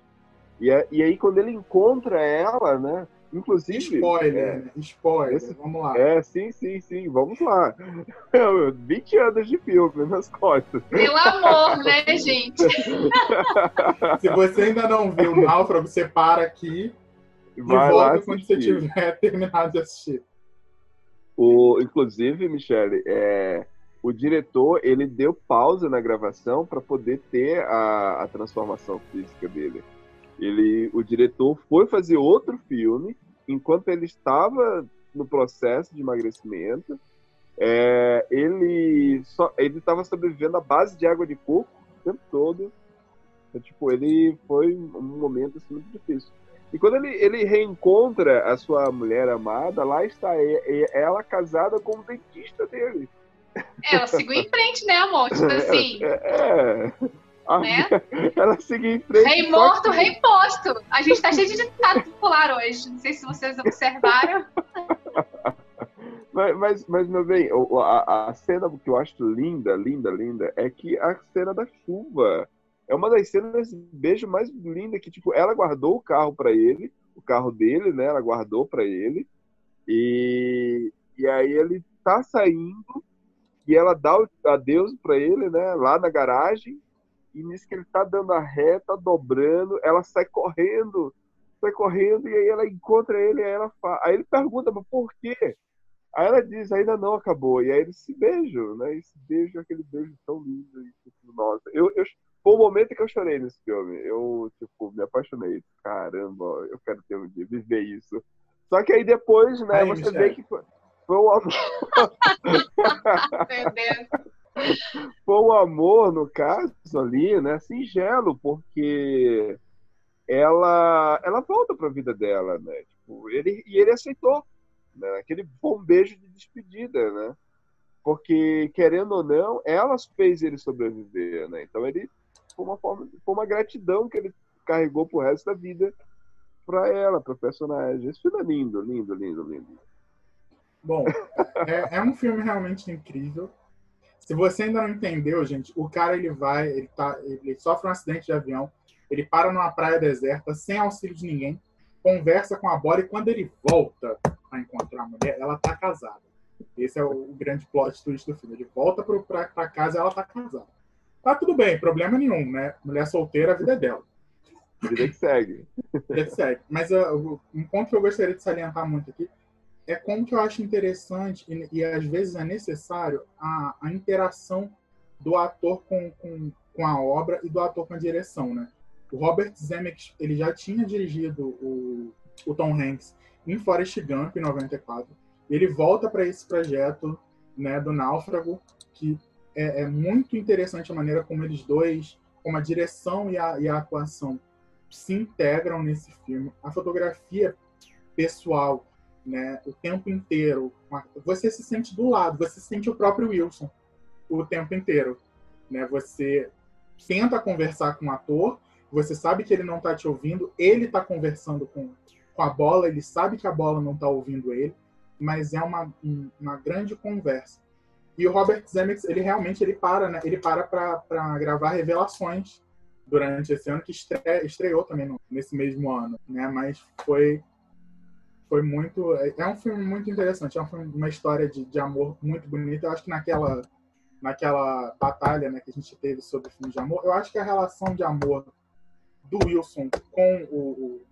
E, é- e aí quando ele encontra ela, né? Inclusive. Spoiler, né? Spoiler. Esse- Vamos lá. É, sim, sim, sim, vamos lá. 20 anos de filme nas costas. Pelo amor, né, gente? Se você ainda não viu o Náufrago, você para aqui e Vai volta quando você tiver terminado de assistir. O, inclusive, Michele, é, o diretor ele deu pausa na gravação para poder ter a, a transformação física dele. Ele, o diretor foi fazer outro filme enquanto ele estava no processo de emagrecimento. É, ele só ele estava sobrevivendo à base de água de coco o tempo todo. Então, tipo, ele foi um momento assim, muito difícil. E quando ele, ele reencontra a sua mulher amada, lá está ela casada com o dentista dele. Ela seguiu em frente, né, amor? Tipo assim, É, é. Né? Ela seguiu em frente. rei morto, que- rei posto. A gente tá cheio de ditado popular hoje. Não sei se vocês observaram. Mas, mas, mas, meu bem, a, a cena que eu acho linda, linda, linda, é que a cena da chuva é uma das cenas de beijo mais linda que, tipo, ela guardou o carro pra ele, o carro dele, né? Ela guardou pra ele. E, e aí ele tá saindo e ela dá o adeus pra ele, né? Lá na garagem. E nisso que ele tá dando a ré, tá dobrando, ela sai correndo, sai correndo, e aí ela encontra ele, aí ela fala, aí ele pergunta, mas por quê? Aí ela diz, ainda não acabou. E aí eles se beijam, né? Esse beijo, aquele beijo tão lindo. E, tipo, nossa, eu, eu, foi o momento que eu chorei nesse filme. Eu, tipo, me apaixonei. Caramba, eu quero ter um dia, viver isso. Só que aí depois, né, Aí, você Michele. vê que foi, foi. Meu Deus. Foi o amor, no caso ali, né, singelo, porque ela ela volta para a vida dela, né? Tipo, ele e ele aceitou, né? Aquele bom beijo de despedida, né? Porque querendo ou não, ela fez ele sobreviver, né? Então ele foi uma forma, foi uma gratidão que ele carregou pro resto da vida para ela, para o personagem. Esse filme é lindo, lindo, lindo, lindo. Bom, é, é um filme realmente incrível. Se você ainda não entendeu, gente, o cara ele vai, ele, tá, ele sofre um acidente de avião, ele para numa praia deserta, sem auxílio de ninguém, conversa com a Bora e quando ele volta a encontrar a mulher, ela tá casada. Esse é o, grande plot twist do filme. Ele volta pro, pra, pra casa e ela tá casada. Tá tudo bem, problema nenhum, né? Mulher solteira, a vida é dela. Vida que segue. Vida que segue. Mas uh, um ponto que eu gostaria de salientar muito aqui é como que eu acho interessante e, e às vezes é necessário a, a interação do ator com, com, com a obra e do ator com a direção, né? O Robert Zemeckis, ele já tinha dirigido o, o Tom Hanks em Forrest Gump, em 94. Ele volta para esse projeto né, do Náufrago, que é, é muito interessante a maneira como eles dois, como a direção e a, e a atuação se integram nesse filme. A fotografia pessoal, né, o tempo inteiro. Você se sente do lado, você sente o próprio Wilson o tempo inteiro. Né? Você tenta conversar com o ator, você sabe que ele não está te ouvindo, ele está conversando com, com a bola, ele sabe que a bola não está ouvindo ele, mas é uma, um- uma grande conversa. E o Robert Zemeckis, ele realmente ele para, né? Ele para para gravar Revelações durante esse ano que estre, estreou também no- nesse mesmo ano, né? Mas foi foi muito é é um filme muito interessante, é um filme, uma história de, de amor muito bonita. Eu acho que naquela naquela batalha né, que a gente teve sobre filmes de amor, eu acho que a relação de amor do Wilson com o, o,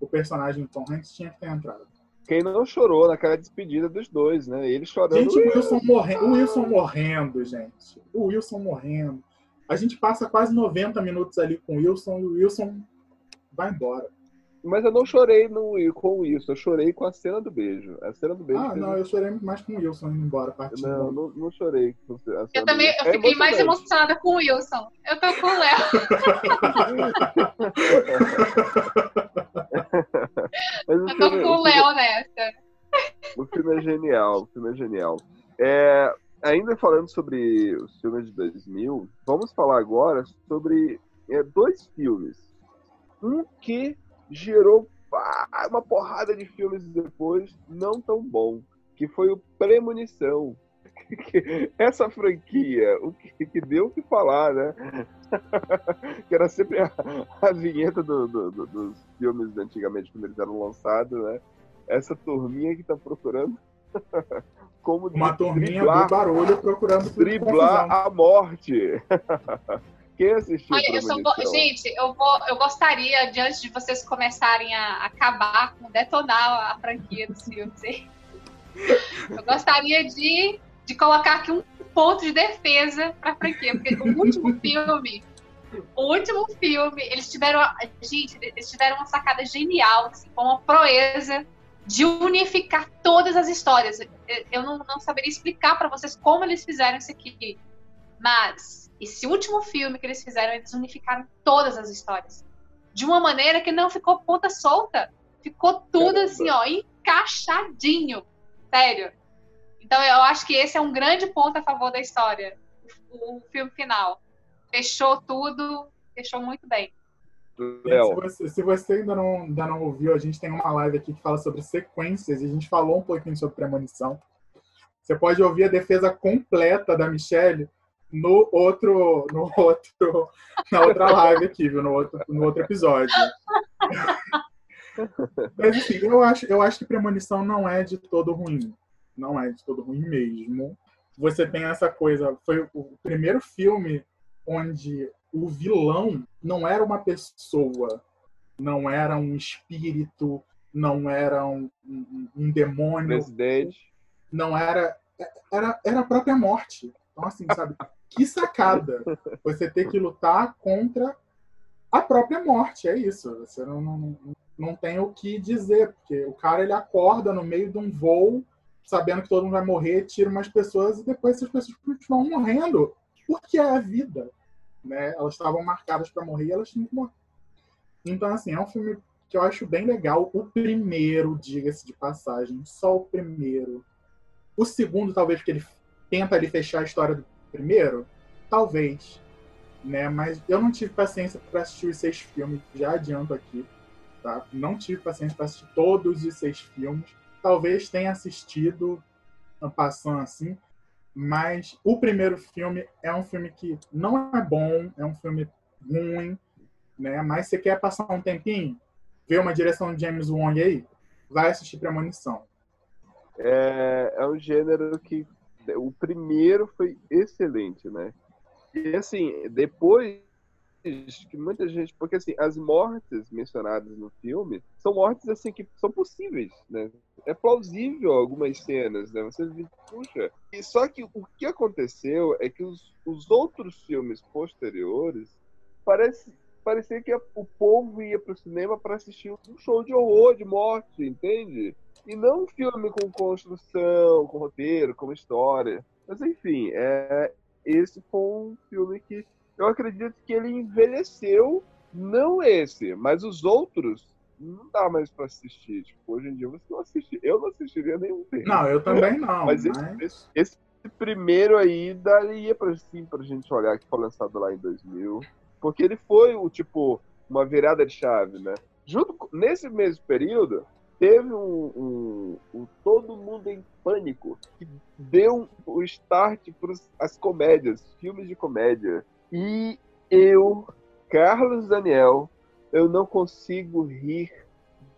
o personagem Tom Hanks tinha que ter entrado. Quem não chorou naquela despedida dos dois, né? Ele chorando. Gente, o Wilson, morrendo, o Wilson morrendo, gente. O Wilson morrendo. A gente passa quase 90 minutos ali com o Wilson e o Wilson vai embora. Mas eu não chorei no, com isso, eu chorei com a cena do beijo. A cena do beijo. Ah, não, eu chorei mais com o Wilson indo embora, partindo. não, não, não chorei. com a cena Eu também eu É fiquei mais emocionada com o Wilson. Eu tô com o Léo. Mas o Eu tô filme- com o Léo nessa. O filme é genial, o filme é genial. É, ainda falando sobre os filmes de 2000, vamos falar agora sobre é, dois filmes. Um que gerou uma porrada de filmes depois, não tão bom, que foi o Premonição. Essa franquia, o que, que deu o que falar, né? que era sempre a, a vinheta do- do- do- dos filmes antigamente, quando eles eram lançados, né? Essa turminha que tá procurando como Uma turminha driblar, do barulho procurando driblar a morte. Quem assistiu Olha, eu sou gente, eu, vou, eu gostaria, de antes de vocês começarem a acabar com, detonar a franquia dos filmes, eu gostaria de, de colocar aqui um ponto de defesa pra franquia, porque o último filme, o último filme, eles tiveram, a- gente, eles tiveram uma sacada genial, assim, com uma proeza de unificar todas as histórias. Eu- não, não saberia explicar pra vocês como eles fizeram isso aqui, mas esse último filme que eles fizeram, eles unificaram todas as histórias. De uma maneira que não ficou ponta solta. Ficou tudo Caramba. assim, ó, encaixadinho. Sério. Então eu acho que esse é um grande ponto a favor da história. O, o filme final. Fechou tudo, fechou muito bem. Se você, se você ainda, não, ainda não ouviu, a gente tem uma live aqui que fala sobre sequências e a gente falou um pouquinho sobre premonição. Você pode ouvir a defesa completa da Michelle no outro, no outro, na outra live aqui, viu? No outro, no outro episódio. Mas assim, eu acho, eu acho que premonição não é de todo ruim. Não é de todo ruim mesmo. Você tem essa coisa. Foi o primeiro filme onde o vilão não era uma pessoa, não era um espírito, não era um, um, um demônio, presidente. não era, era. Era a própria morte. Então, assim, sabe? Que sacada você ter que lutar contra a própria morte. É isso. Você não, não, não tem o que dizer, porque o cara ele acorda no meio de um voo, sabendo que todo mundo vai morrer, tira umas pessoas e depois essas pessoas continuam morrendo. Porque é a vida. Né? Elas estavam marcadas para morrer e elas tinham que morrer. Então, assim, é um filme que eu acho bem legal. O primeiro, diga-se de passagem, só o primeiro. O segundo, talvez, porque ele tenta ali fechar a história do primeiro, talvez, né? Mas eu não tive paciência para assistir os seis filmes, já adianto aqui, tá? Não tive paciência para assistir todos os seis filmes. Talvez tenha assistido passando assim, mas o primeiro filme é um filme que não é bom, é um filme ruim, né? Mas você quer passar um tempinho, ver uma direção de James Wong aí, vai assistir Premonição. É, é um gênero que o primeiro foi excelente, né? E assim, depois que muita gente, porque assim, as mortes mencionadas no filme são mortes assim que são possíveis, né? É plausível algumas cenas, né? Você puxa. E só que o que aconteceu é que os, os outros filmes posteriores parece parecia que o povo ia pro cinema para assistir um show de horror, de morte, entende? E não um filme com construção, com roteiro, com história. Mas enfim, é, esse foi um filme que eu acredito que ele envelheceu, não esse, mas os outros não dá mais para assistir. Tipo, hoje em dia você não assiste. Eu não assistiria nenhum deles. Não, eu também não. Mas mas... esse, esse, esse primeiro aí daria pra, assim, pra gente olhar que foi lançado lá em 2000. Porque ele foi o tipo uma virada de chave, né? Junto nesse mesmo período teve um, um- um Todo Mundo em Pânico que deu o start para as comédias, filmes de comédia. E eu, Carlos Daniel, eu não consigo rir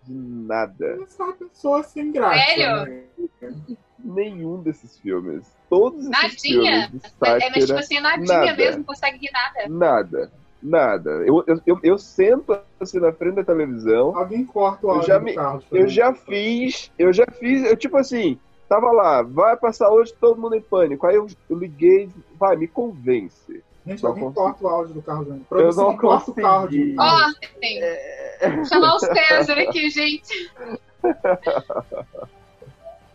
de nada. Eu sou uma pessoa sem graça. Sério? né? nenhum desses filmes. Todos esses Nadinha. filmes de É, mas tipo assim, nadinha nada. mesmo, não consegue rir nada. nada, nada. Eu, eu, eu, eu sento assim na frente da televisão, Alguém corta o Eu áudio já do me- por eu já fiz, eu já fiz, eu tipo assim, tava lá, vai passar hoje todo mundo em pânico. Aí eu, eu liguei, vai, me convence. Gente, não alguém consegui. corta o áudio do Carlos. Júnior. Eu não corta o carro de. Ó, tem. Chamar o César aqui, gente.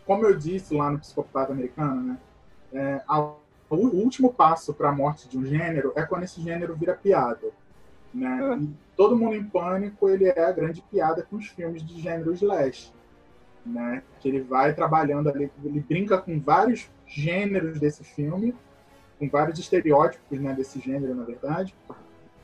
como eu disse lá no Psicopata Americano, né? é, a- o último passo para a morte de um gênero é quando esse gênero vira piada. Né? E todo mundo em pânico ele é a grande piada com os filmes de gênero slash. Né? Que ele vai trabalhando ali, ele brinca com vários gêneros desse filme, com vários estereótipos né, desse gênero, na verdade.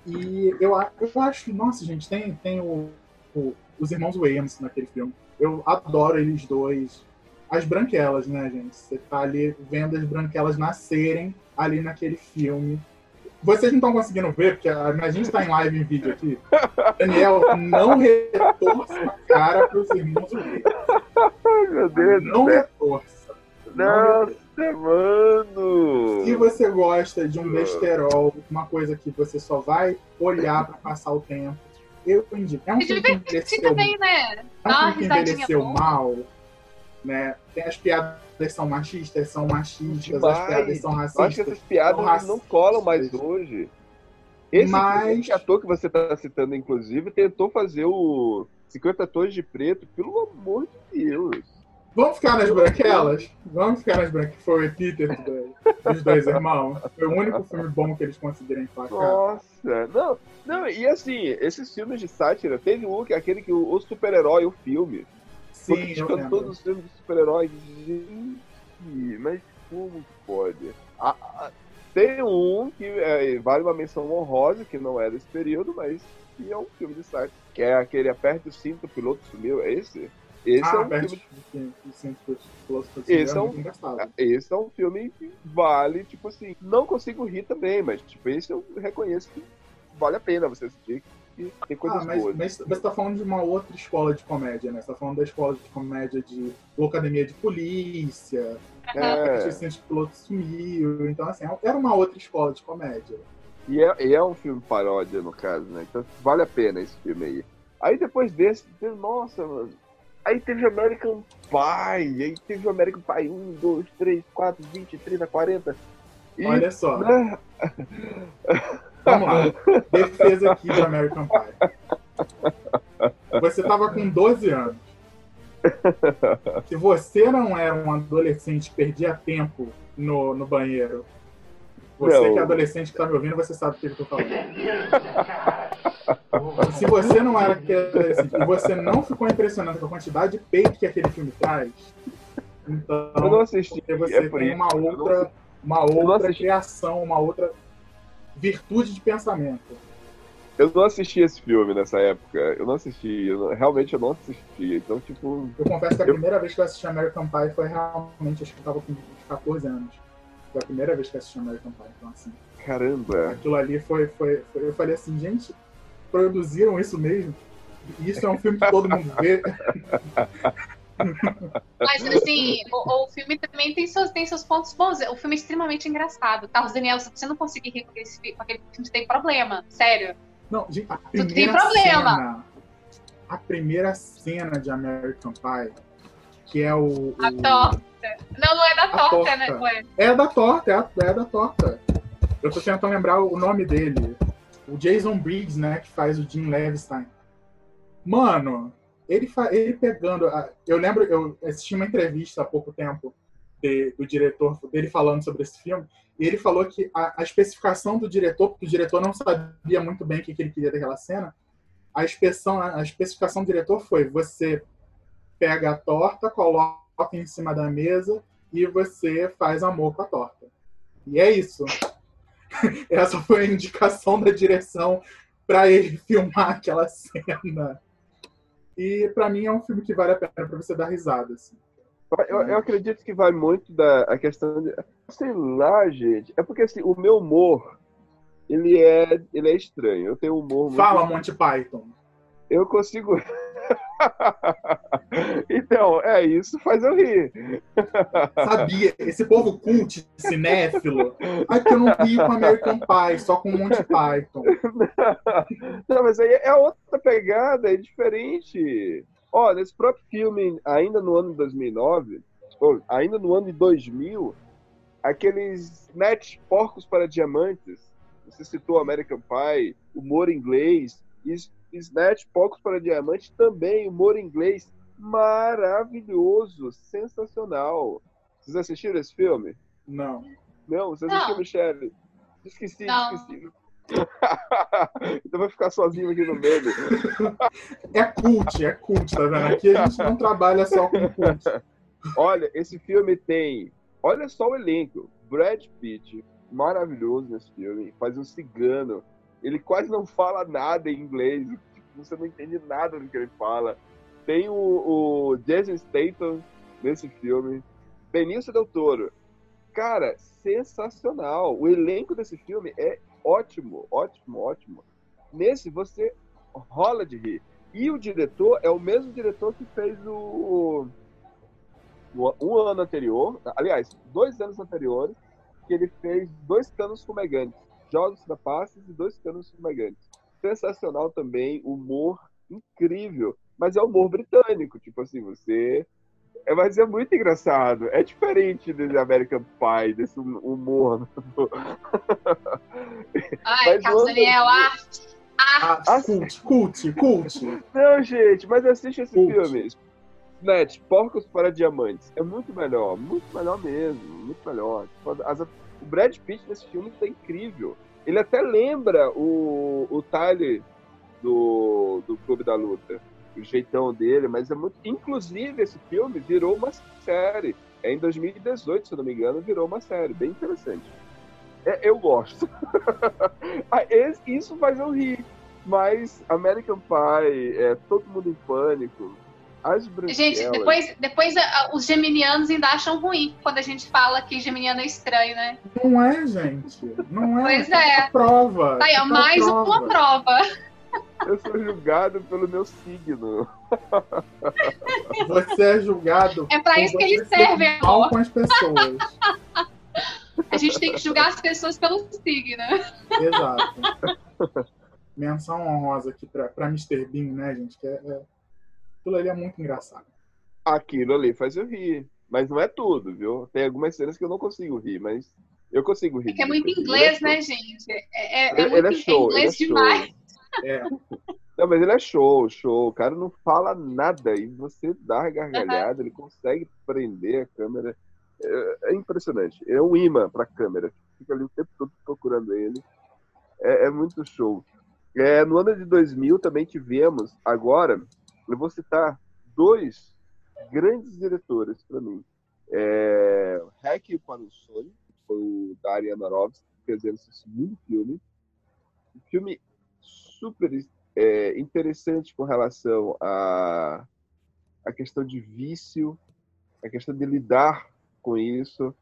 E eu, eu acho, nossa, gente, tem, tem o, o- os irmãos Williams naquele filme. Eu adoro eles dois. As branquelas, né, gente? Você tá ali vendo as branquelas nascerem ali naquele filme. Vocês não estão conseguindo ver, porque a, a gente tá em live em vídeo aqui. Daniel, não retorça a cara pros irmãos. Ai, meu Deus Não céu. retorça. Não retorça. Nossa, mano! Se você gosta de um besterol, uma coisa que você só vai olhar pra passar o tempo, eu indico. É um E filme que envelheceu, também, né? é um filme que envelheceu boa. mal, né? Tem as piadas são machistas, são machistas, as piadas são Eu acho racistas. que essas piadas não colam mais racistas. hoje. Esse, Mas- esse ator que você tá citando, inclusive, tentou fazer o 50 Tons de Preto, pelo amor de Deus. Vamos ficar nas branquelas? Vamos ficar nas branquelas. Foi o epíteto do- dos dois irmãos. Foi o único filme bom que eles conseguiram emplacar. Nossa, não, não, e assim, esses filmes de sátira, teve um que aquele que o, o super-herói, o filme. Tô Sim, eu criticando lembro. todos os filmes de super-herói. Gente, mas como que pode? Ah, ah, tem um que é, vale uma menção honrosa, que não é desse período, mas que é um filme de sátira. Que é aquele Aperte o Cinto, o Piloto Sumiu. É esse? Esse ah, é um filme por Esse é um- engraçado. Esse é um filme que vale, tipo assim, não consigo rir também, mas tipo, esse eu reconheço que vale a pena você assistir, que tem coisas Ah, mas, boas. mas você tá falando de uma outra escola de comédia, né? Você tá falando da escola de comédia de Academia de Polícia, É, é. de Piloto Sumiu. Então, assim, era uma outra escola de comédia. e, é, e é um filme paródia, no caso, né? Então vale a pena esse filme aí. Aí depois desse, teve- nossa, mano. Aí teve American Pie, aí teve American Pie 1, 2, 3, 4, 20, 30, 40. E, Olha só, né, vamos lá. Defesa aqui de American Pie. Você tava com 12 anos. Se você não era um adolescente que perdia tempo no, no banheiro, você Não. que é adolescente que tá me ouvindo, você sabe o que eu tô falando. Se você não era adolescente e você não ficou impressionado com a quantidade de peito que aquele filme traz, então eu não assisti, porque você é tem uma outra, uma outra criação, uma outra virtude de pensamento. Eu não assisti esse filme nessa época. Eu não assisti. eu não- realmente eu não assisti. Então, tipo. Eu confesso que a Eu- primeira vez que eu assisti American Pie foi realmente, acho que eu tava com 14 anos. Foi a primeira vez que eu assisti American Pie. Então, assim, Caramba. aquilo ali foi, foi, foi- Eu falei assim, gente, produziram isso mesmo? Isso é um filme que todo mundo vê. Mas, assim, o, o filme também tem seus, tem seus pontos bons. O filme é extremamente engraçado. Carlos Daniel, se você não conseguir rir com, fi- com aquele filme, você tem problema. Sério. Não, gente, a tem primeira problema. cena. A primeira cena de American Pie, que é o. A o- torta. Não, não é da torta, torta. né? Ué. É da torta, é, a- é da torta. Eu tô tentando lembrar o nome dele. O Jason Briggs, né, que faz o Jim Levstein. Mano, ele, ele pegando. a- Eu lembro, eu assisti uma entrevista há pouco tempo de- do diretor dele falando sobre esse filme. E ele falou que a, a especificação do diretor, porque o diretor não sabia muito bem o que, que ele queria daquela cena, a, a especificação do diretor foi: você pega a torta, coloca em cima da mesa e você faz amor com a torta. E é isso. Essa foi a indicação da direção para ele filmar aquela cena. E para mim é um filme que vale a pena para você dar risada. Assim. Eu, eu acredito que vai muito da a questão de. Sei lá, gente. É porque assim, o meu humor. Ele é, ele é estranho. Eu tenho um humor muito. Fala, Monty Python. Eu consigo. então, é isso, faz eu rir. Sabia, esse povo cult, cinéfilo. Ai, que eu não rio com American Pie, só com Monty Python. Não, mas aí é outra pegada, é diferente. Ó, nesse próprio filme, ainda no ano de 2009, ou ainda no ano de 2000, aqueles net porcos para diamantes, você citou American Pie, humor inglês, e Snatch, Porcos para Diamante também, humor inglês maravilhoso, sensacional. Vocês assistiram esse filme? Não. Não, você Não. assistiu, Michelle? Esqueci, Não. esqueci. então vai ficar sozinho aqui no meio. É cult, é cult, tá vendo? Aqui a gente não trabalha só com cult. Olha, esse filme tem. Olha só o elenco. Brad Pitt, maravilhoso nesse filme. Faz um cigano. Ele quase não fala nada em inglês. Tipo, Você não entende nada do que ele fala. Tem o, o Jason Statham nesse filme. Benício Del Toro. Cara, sensacional. O elenco desse filme é ótimo, ótimo, ótimo. Nesse você rola de rir. E o diretor é o mesmo diretor que fez o um ano anterior, aliás, dois anos anteriores, que ele fez dois canos fumegantes, Jogos Trapaces e dois canos fumegantes. Sensacional também, humor incrível, mas é humor britânico, tipo assim, você é, mas é muito engraçado. É diferente do American Pie, desse hum- humor. Ai, Mas Carlos o- Daniel, arte. Arte. Ah, cult, cult, cult. Não, gente, mas assiste esse Cult. filme. Snatch, Porcos para Diamantes. É muito melhor, muito melhor mesmo, muito melhor. Tipo, as- o Brad Pitt nesse filme tá incrível. Ele até lembra o, o Tyler do, do Clube da Luta, o jeitão dele, mas é muito. Inclusive, esse filme virou uma série. É em 2018, se não me engano, virou uma série, bem interessante. É, eu gosto. Ah, Isso faz eu rir. Mas American Pie, é, Todo Mundo em Pânico, As Branquelas... Gente, depois, depois a- os geminianos ainda acham ruim quando a gente fala que geminiano é estranho, né? Não é, gente. Não é. Pois é. Prova. Tá aí, ó, mais prova. uma prova. Eu sou julgado pelo meu signo. Você é julgado. É pra por isso que eles ser servem, mal com as pessoas. A gente tem que julgar as pessoas pelo signo. Exato. Menção honrosa aqui pra, pra Mr. Bean, né, gente? Que é, é... Aquilo ali é muito engraçado. Aquilo ali faz eu rir. Mas não é tudo, viu? Tem algumas cenas que eu não consigo rir, mas eu consigo rir. Porque é muito disso. inglês, Ele é né, gente? É, é, é Ele- muito é show, inglês ele é show. demais. É. Não, mas ele é show, show. O cara não fala nada e você dá a gargalhada, ele consegue prender a câmera. É, é impressionante. É um imã pra câmera. Fica ali o tempo todo procurando ele. É, é muito show. É, no ano de 2000 também tivemos, agora, eu vou citar dois grandes diretores para mim. É, Hack para o Sonho, foi o Darren que fez esse segundo filme. Um filme super é, interessante com relação à a, questão de vício, a questão de lidar com isso.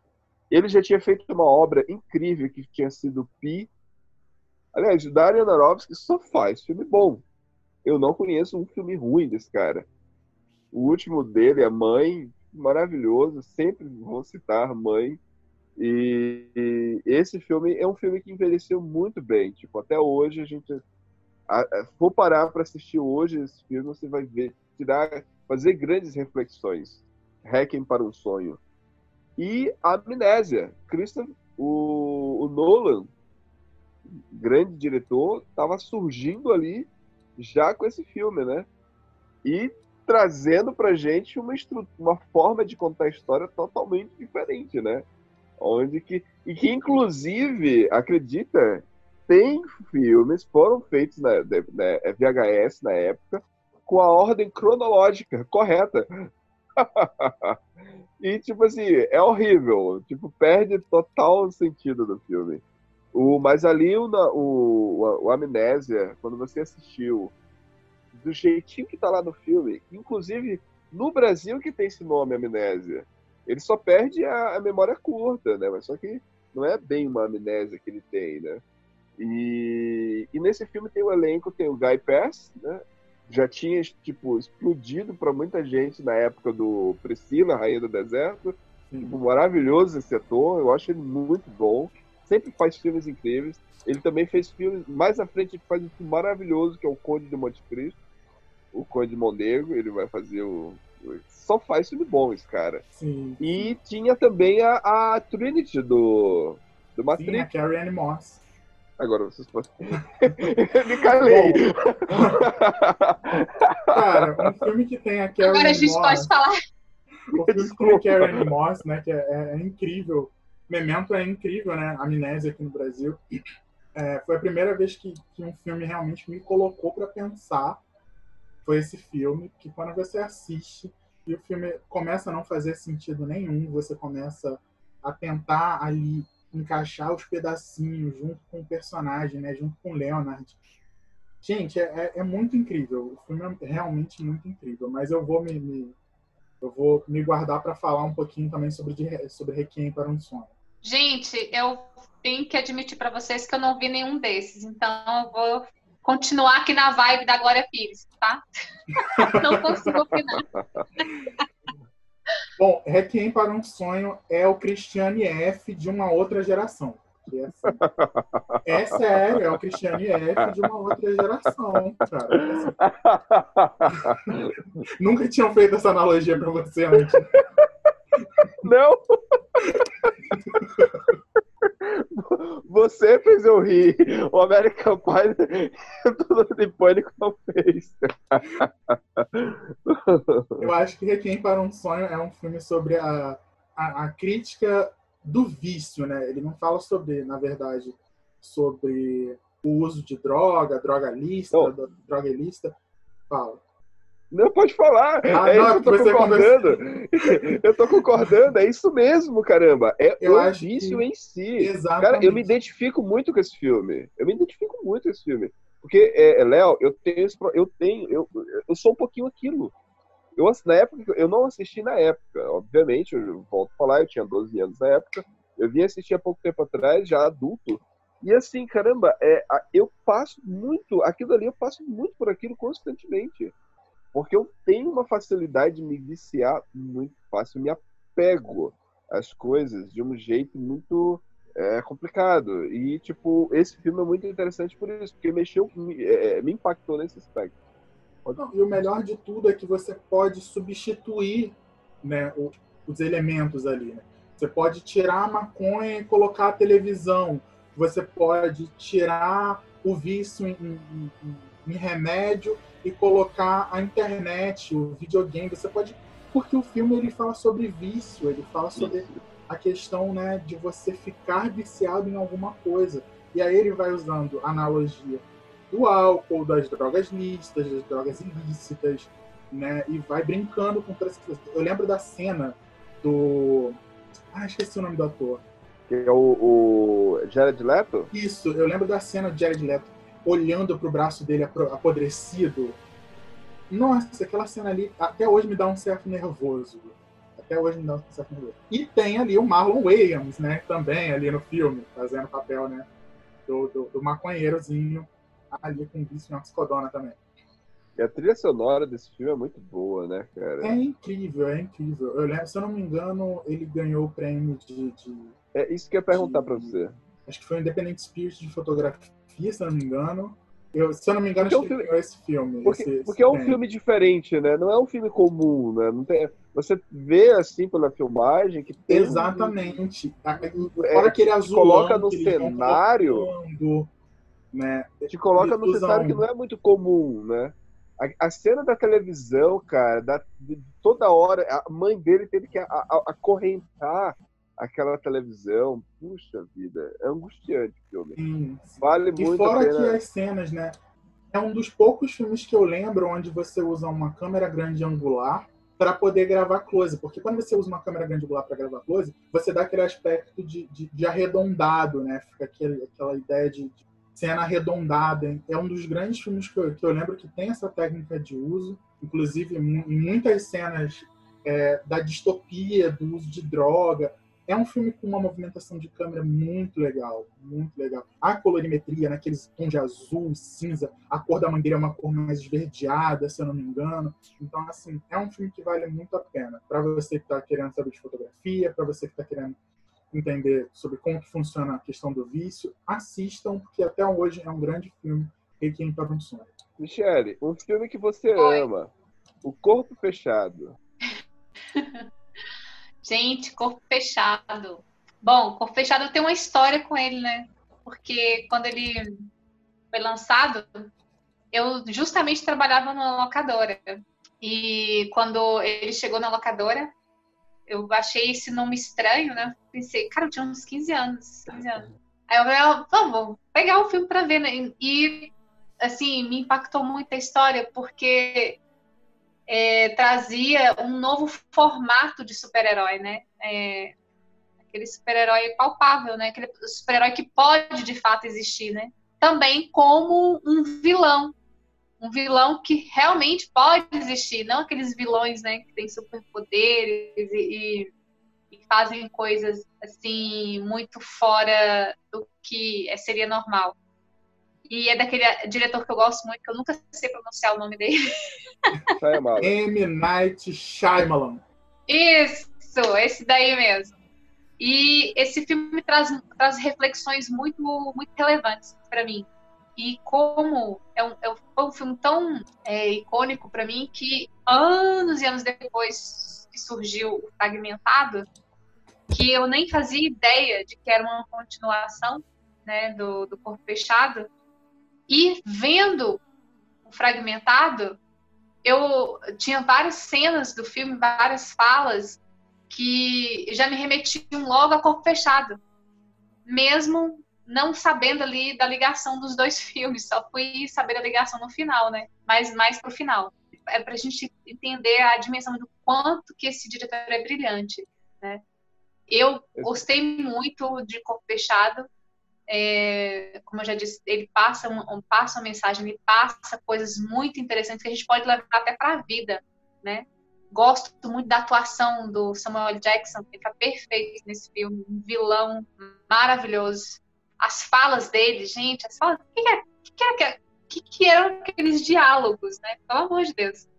Ele já tinha feito uma obra incrível que tinha sido Pi. Aliás, o Darren Aronofsky só faz filme bom. Eu não conheço um filme ruim desse cara. O último dele, A Mãe, maravilhoso. Sempre vou citar Mãe. E, e esse filme é um filme que envelheceu muito bem. Tipo, até hoje a gente a, a, for parar para assistir hoje esse filme, você vai ver, tirar, fazer grandes reflexões. Hacking para um sonho. E Amnésia. Christopher, o, o Nolan, grande diretor, estava surgindo ali já com esse filme, né? E trazendo pra gente uma, uma forma de contar a história totalmente diferente, né? Onde que, e que, inclusive, acredita, tem filmes, foram feitos na, na- na VHS na época, com a ordem cronológica correta. e, tipo assim, é horrível. Tipo, perde total sentido do filme. O, mas ali o, o, o Amnésia, quando você assistiu, do jeitinho que tá lá no filme, inclusive no Brasil que tem esse nome, Amnésia, ele só perde a, a memória curta, né? Mas só que não é bem uma amnésia que ele tem, né? E, e nesse filme tem o elenco, tem o Guy Pearce, né? já tinha tipo explodido para muita gente na época do Priscila, Rainha do Deserto. Tipo, maravilhoso esse ator, eu acho ele muito bom. Sempre faz filmes incríveis. Ele também fez filmes. Mais à frente, ele faz um filme maravilhoso que é o Conde de Monte Cristo. O Conde de Mondego. Ele vai fazer o. Só faz filme bom esse cara. Sim. E tinha também a, a Trinity do, do Sim, a Matrix. Carrie Moss. Agora vocês podem. Me calei. Cara, um filme que tem a Carrie Agora a gente Moss. pode falar. O filme que tem a Carrie Moss, né, que é, é- é incrível. Memento é incrível, né? Amnésia aqui no Brasil. É, foi a primeira vez que, que um filme realmente me colocou para pensar. Foi esse filme que quando você assiste e o filme começa a não fazer sentido nenhum, você começa a tentar ali encaixar os pedacinhos junto com o personagem, né? Junto com o Leonard. Gente, é, é- é muito incrível. O filme é realmente muito incrível. Mas eu vou me, me- eu vou me guardar para falar um pouquinho também sobre, sobre Requiem para um Sonho. Gente, eu tenho que admitir para vocês que eu não vi nenhum desses, então eu vou continuar aqui na vibe da Glória Pires, tá? Não consigo opinar. Bom, Requiem para um Sonho é o Christiane F de uma outra geração. É, assim, é sério, é o Christiane F de uma outra geração, cara. Assim, nunca tinham feito essa analogia para você antes. Não! Você fez eu rir. O American Pie tudo de pânico não fez. Eu acho que Requiem para um Sonho é um filme sobre a, a, a crítica do vício, né? Ele não fala sobre, na verdade, sobre o uso de droga, droga lista, do- droga ilícita. Fala. Não pode falar. Ah, é não, isso que eu tô concordando. Eu tô concordando, é isso mesmo, caramba. É Eu o vício que- em si. Exatamente. Cara, eu me identifico muito com esse filme. Eu me identifico muito com esse filme. Porque, é, é, Léo, eu tenho, eu tenho, eu, eu sou um pouquinho aquilo. Eu, na época, eu não assisti na época, obviamente, eu volto a falar, eu tinha 12 anos na época. Eu vim assistir há pouco tempo atrás, já adulto. E assim, caramba, é, eu passo muito, aquilo ali, eu passo muito por aquilo constantemente. Porque eu tenho uma facilidade de me viciar muito fácil, eu me apego às coisas de um jeito muito é, complicado. E, tipo, esse filme é muito interessante por isso, porque mexeu, me, é, me impactou nesse aspecto. Não, e o melhor de tudo é que você pode substituir né, o- os elementos ali. né? Você pode tirar a maconha e colocar a televisão. Você pode tirar o vício em, em- em- em remédio e colocar a internet, o videogame. Você pode. Porque o filme ele fala sobre vício, ele fala sobre a questão né, de você ficar viciado em alguma coisa. E aí ele vai usando analogia do álcool, das drogas lícitas, das drogas ilícitas, né? E vai brincando com todas essas. Eu lembro da cena do. Ah, esqueci o nome do ator. Que é o, o Jared Leto? Isso, eu lembro da cena de Jared Leto olhando pro braço dele apodrecido. Nossa, aquela cena ali até hoje me dá um certo nervoso. Até hoje me dá um certo nervoso. E tem ali o Marlon Wayans, né? Também ali no filme, fazendo papel, né? Do, do, do maconheirozinho ali com vício em oxicodona também. E a trilha sonora desse filme é muito boa, né, cara? É incrível, é incrível. Eu lembro, se eu não me engano, ele ganhou o prêmio de, de- É isso que eu ia perguntar pra você. acho que foi o Independent Spirit de fotografia, se eu não me engano. Eu, se eu não me engano, Porque acho é um filme- ganhou esse filme. Porque, esse- esse porque é um filme diferente, né? Não é um filme comum, né? Não tem, você vê, assim, pela filmagem, que tem um- Exatamente. A- É, Fora aquele te azulão coloca no vão cenário. colocando, né? te coloca no cenário que não é muito comum, né? A, a cena da televisão, cara, da, de toda hora, a mãe dele teve que acorrentar aquela televisão. Puxa vida, é angustiante o filme. Sim. Vale E muito a fora que pena. as cenas, né? É um dos poucos filmes que eu lembro onde você usa uma câmera grande angular para poder gravar close. Porque quando você usa uma câmera grande angular para gravar close, você dá aquele aspecto de, de, de arredondado, né? Fica aquele, aquela ideia de, de cena arredondada. É um dos grandes filmes que eu, que eu lembro que tem essa técnica de uso. Inclusive, em muitas cenas é, da distopia, do uso de droga, é um filme com uma movimentação de câmera muito legal, muito legal. A colorimetria, naqueles tons de azul e cinza, a cor da mangueira é uma cor mais esverdeada, se eu não me engano. Então, assim, é um filme que vale muito a pena. Para você que está querendo saber de fotografia, para você que está querendo entender sobre como que funciona a questão do vício, assistam, porque até hoje é um grande filme Requiem para um Sonho. Michele, um filme que você Oi. ama, O Corpo Fechado. Gente, Corpo Fechado. Bom, Corpo Fechado tem uma história com ele, né? Porque quando ele foi lançado, eu justamente trabalhava numa locadora. E quando ele chegou na locadora, eu achei esse nome estranho, né? Pensei, cara, eu tinha uns 15 anos, 15 anos. Aí eu falei, ah, vamos, pegar o filme pra ver, né? E, assim, me impactou muito a história, porque é, trazia um novo formato de super-herói, né? É, aquele super-herói palpável, né? Aquele super-herói que pode de fato existir, né? Também como um vilão, um vilão que realmente pode existir, não aqueles vilões, né? Que têm superpoderes e, e fazem coisas assim muito fora do que seria normal. E é daquele diretor que eu gosto muito, que eu nunca sei pronunciar o nome dele. M. Night Shyamalan. Isso, esse daí mesmo. E esse filme traz, traz reflexões muito, muito relevantes para mim. E como é um, é um, foi um filme tão é, icônico para mim que anos e anos depois que surgiu o Fragmentado, que eu nem fazia ideia de que era uma continuação né, do, do Corpo Fechado, e vendo o Fragmentado, eu tinha várias cenas do filme, várias falas que já me remetiam logo a corpo fechado, mesmo não sabendo ali da ligação dos dois filmes, só fui saber a ligação no final, né? Mas mais pro final. É pra gente entender a dimensão do quanto que esse diretor é brilhante, né? Eu gostei muito de Corpo Fechado, é, como eu já disse, ele passa, um, passa uma mensagem, ele passa coisas muito interessantes que a gente pode levar até para a vida, né? Gosto muito da atuação do Samuel Jackson, que está perfeito nesse filme, um vilão maravilhoso. As falas dele, gente, as falas, o que, é, que, que, era, que, que eram aqueles diálogos, né? Pelo amor de Deus.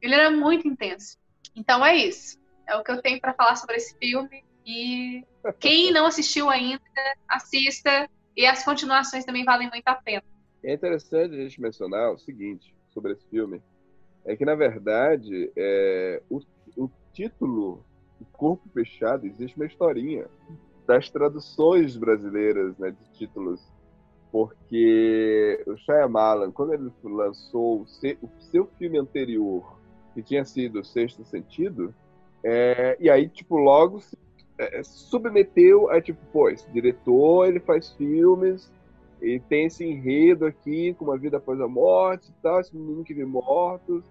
Ele era muito intenso. Então é isso. É o que eu tenho para falar sobre esse filme. E quem não assistiu ainda, assista. E as continuações também valem muito a pena. É interessante a gente mencionar o seguinte sobre esse filme. É que, na verdade, é, o, o título O Corpo Fechado existe uma historinha das traduções brasileiras né, de títulos. Porque o Shyamalan, quando ele lançou o seu, o seu filme anterior, que tinha sido Sexto Sentido, é, e aí, tipo, logo se é, submeteu a, tipo, pô, esse diretor, ele faz filmes, e tem esse enredo aqui, com uma vida após a morte e tal, esse menino que vê mortos,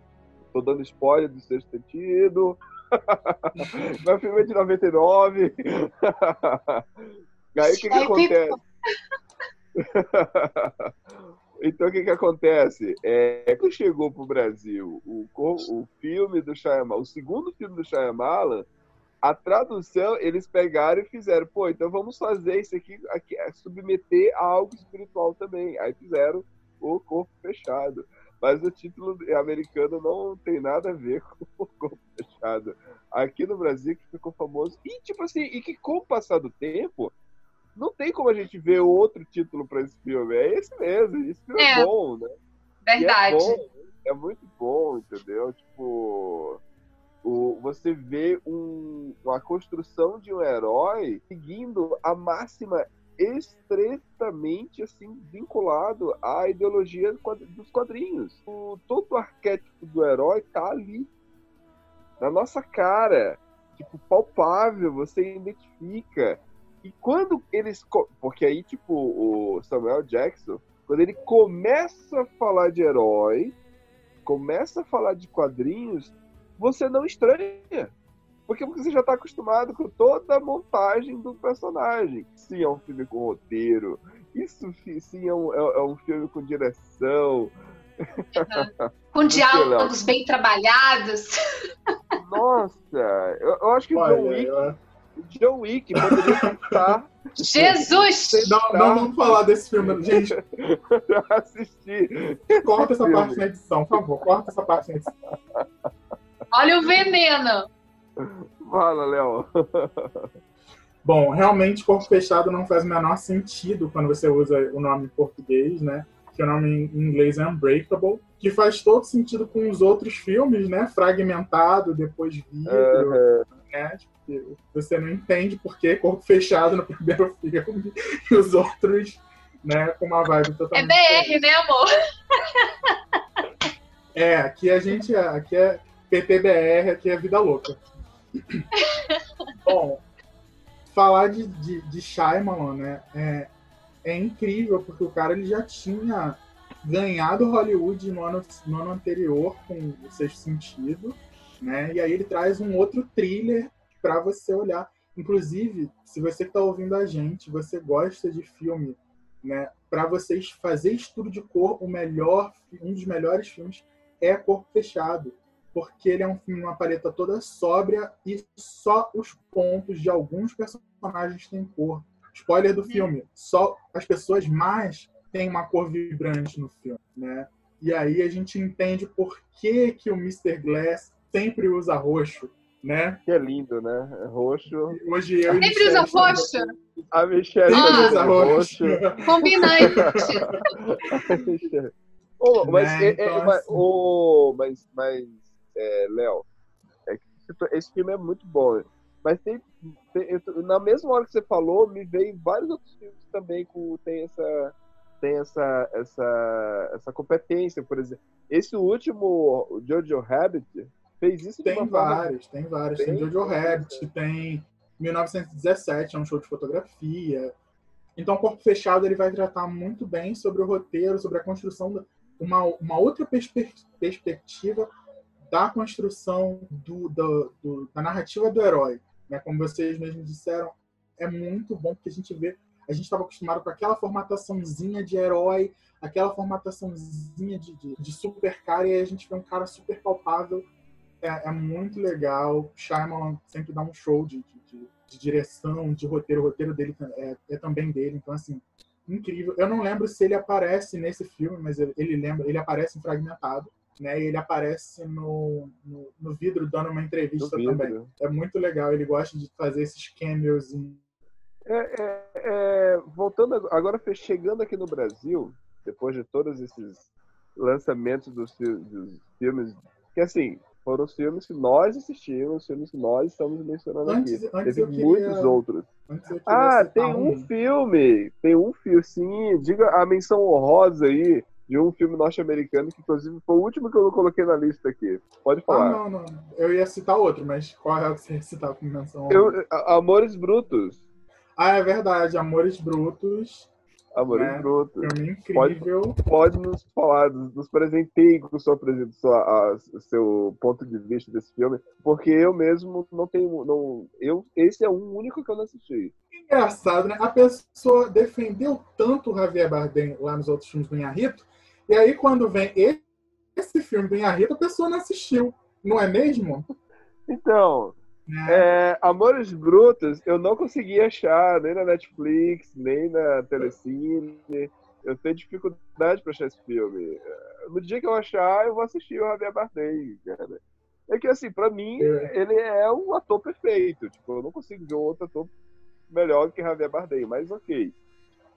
tô dando spoiler do sexto sentido, meu filme é de 99, aí o que que acontece? Então, o que que acontece? É, quando chegou pro Brasil o, o filme do Shyamalan, o segundo filme do Shyamalan, a tradução, eles pegaram e fizeram, pô, então vamos fazer isso aqui, aqui é submeter a algo espiritual também. Aí fizeram o Corpo Fechado. Mas o título americano não tem nada a ver com o Corpo Fechado. Aqui no Brasil que ficou famoso. E, tipo assim, e que com o passar do tempo, não tem como a gente ver outro título para esse filme. É esse mesmo. Esse filme é, É. bom, né? Verdade. E é, bom, é muito bom, entendeu? Tipo, o, você vê um, uma construção de um herói seguindo a máxima estreitamente assim vinculado à ideologia dos quadrinhos. O, todo o arquétipo do herói tá ali na nossa cara, tipo palpável, você identifica. E quando eles, porque aí tipo o Samuel Jackson, quando ele começa a falar de herói, começa a falar de quadrinhos, você não estranha. Porque você já está acostumado com toda a montagem do personagem. Sim, é um filme com roteiro. Isso sim é um, é- é um filme com direção. Com diálogos bem trabalhados. Nossa, eu, eu acho que o John Wick, eu, John Wick poderia estar Jesus! Não, não vamos falar desse filme, gente. pra assistir. Corta essa parte na edição, por favor. Corta essa parte na edição. Olha o veneno. Fala, Léo. Bom, realmente, corpo fechado não faz o menor sentido quando você usa o nome em português, né? Que o nome em inglês é Unbreakable, que faz todo sentido com os outros filmes, né? Fragmentado, depois vidro, né? Tipo, você não entende por que corpo fechado no primeiro filme e os outros, né? Com uma vibe É totalmente. BR, né, amor? É, aqui a gente é, aqui é PTBR, aqui é vida louca. Bom, falar de, de, de Shyamalan, né, é, é incrível, porque o cara ele já tinha ganhado Hollywood no ano, no ano anterior com o Sexto Sentido, né, e aí ele traz um outro thriller para você olhar. Inclusive, se você está ouvindo a gente, você gosta de filme, né, para vocês fazer estudo de cor, o melhor, um dos melhores filmes é Corpo Fechado, porque ele é um filme uma paleta toda sóbria e só os pontos de alguns personagens têm cor. Spoiler do filme, só as pessoas mais têm uma cor vibrante no filme, né? E aí a gente entende por que, que o Mr. Glass sempre usa roxo, né? Que é lindo, né? É Roxo. Hoje eu Sempre usa roxo. A Michelle Sempre Ah. usa roxo. Combinante. Ô, mas, Né, é- é- então, mas, assim. ô, mas, mas é, Léo, é que esse- filme é muito bom. Mas tem, tem- eu na mesma hora que você falou, me veio vários outros filmes também com tem essa tem essa essa essa competência, por exemplo. Esse último, o Jojo Rabbit, fez isso de Tem uma forma vários, tem vários. Tem bem Jojo Rabbit, tem 1917, é um show de fotografia. Então, Corpo Fechado ele vai tratar muito bem sobre o roteiro, sobre a construção, uma, uma outra perspe- perspectiva da construção do, do- do- da narrativa do herói. Né? Como vocês mesmos disseram, é muito bom porque a gente vê, a gente estava acostumado com aquela formataçãozinha de herói, aquela formataçãozinha de, de, de super cara, e aí a gente vê um cara super palpável é, é muito legal. Shyamalan sempre dá um show de, de- de- direção, de roteiro. O roteiro dele é, é também dele. Então, assim, incrível. Eu não lembro se ele aparece nesse filme, mas ele, ele lembra, ele aparece em Fragmentado. Né, e ele aparece no, no, no vidro dando uma entrevista também. É muito legal, ele gosta de fazer esses cameos. em- É, é, é, voltando ag- agora, chegando aqui no Brasil, depois de todos esses lançamentos dos, dos filmes, que assim, foram os filmes que nós assistimos, os filmes que nós estamos mencionando Antes- aqui. antes Teve eu queria- muitos outros. Ah, tem um filme, tem um filme, sim, diga a menção honrosa aí de um filme norte-americano que inclusive foi o último que eu coloquei na lista aqui. Pode Ah, falar. não, não. Eu ia citar outro, mas qual é o que você ia citar como menção? Eu- Amores Brutos. Ah, é verdade. Amores Brutos. Amores É, Brutos. Filme incrível. pode nos falar, nos presenteie com sua, sua, a- seu ponto de vista desse filme, porque eu mesmo não tenho, não, eu, esse é o único que eu não assisti. Engraçado, né? A pessoa defendeu tanto o Javier Bardem lá nos outros filmes do Inharrito, e aí quando vem esse filme do Inharrito, a pessoa não assistiu, não é mesmo? Então, Né? é, Amores Brutos eu não consegui achar nem na Netflix, nem na Telecine. Eu tenho dificuldade para achar esse filme. É, No dia que eu achar, eu vou assistir o Javier Bardem, cara. É que assim, pra mim, É. ele é um ator perfeito. Tipo, eu não consigo ver um outro ator melhor que Javier Bardem, mas ok.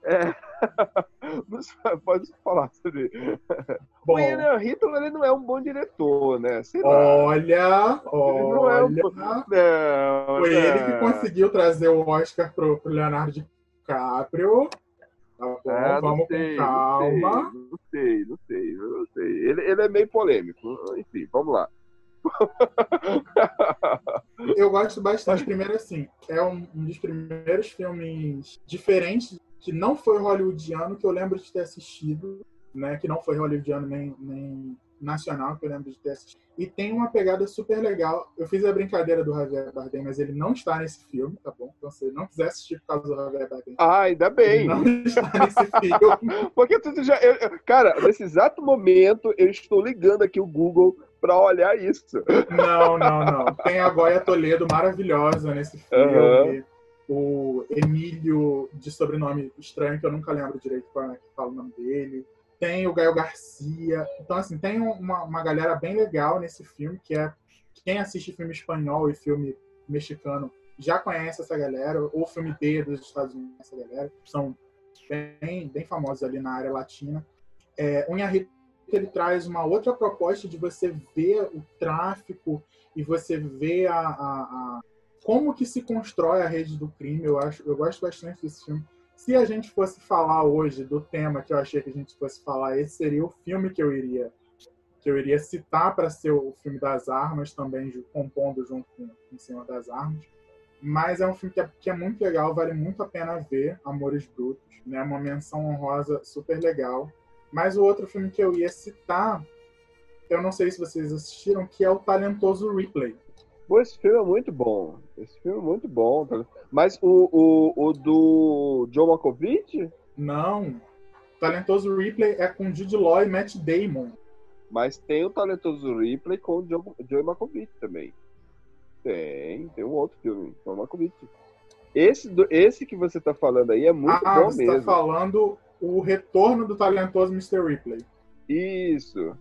É... Pode falar sobre. Bom, O Ian Hitler ele não é um bom diretor, né? Sei lá. olha, Ele não é um olha, Não, foi ele que não. conseguiu trazer o Oscar pro, pro Leonardo DiCaprio. Tá bom, Ah, não vamos sei, com calma. Não sei, não sei, não sei. Ele, ele é meio polêmico. Enfim, vamos lá. Eu gosto bastante. Primeiro, assim, é um, um dos primeiros filmes diferentes que não foi hollywoodiano que eu lembro de ter assistido, né? Que não foi hollywoodiano nem, nem nacional que eu lembro de ter assistido. E tem uma pegada super legal. Eu fiz a brincadeira do Javier Bardem, mas ele não está nesse filme, tá bom? Então, se não quiser assistir por causa do Javier Bardem, Ah, ainda bem. não está nesse filme. Porque tu já. eu- cara, nesse exato momento, eu estou ligando aqui o Google pra olhar isso. Não, não, não. Tem a Goya Toledo maravilhosa nesse filme. O Emílio, de sobrenome estranho, que eu nunca lembro direito qual é que fala o nome dele. Tem o Gael Garcia. Então, assim, tem uma, uma galera bem legal nesse filme, que é quem assiste filme espanhol e filme mexicano já conhece essa galera, ou filme B dos Estados Unidos, essa galera, são bem, bem famosos ali na área latina. É, o Inharrito, ele traz uma outra proposta de você ver o tráfico e você ver a, a, a, como que se constrói a rede do crime. Eu acho, eu gosto bastante desse filme. Se a gente fosse falar hoje do tema que eu achei que a gente fosse falar, esse seria o filme que eu iria que eu iria citar para ser o filme das armas também compondo junto com em cima das armas mas é um filme que é, que é, muito legal, vale muito a pena ver, Amores Brutos, né? Uma menção honrosa super legal. Mas o outro filme que eu ia citar, eu não sei se vocês assistiram, que é o Talentoso Ripley. Pô, esse filme é muito bom. Esse filme é muito bom. Mas o, o, o do John Malkovich? Não. Talentoso Ripley é com Jude Law e Matt Damon. Mas tem o Talentoso Ripley com o John, John Malkovich também. Tem, tem um outro filme, John Malkovich. Esse, esse que você tá falando aí é muito ah, bom você mesmo. tá falando o retorno do talentoso Mr. Ripley. Isso.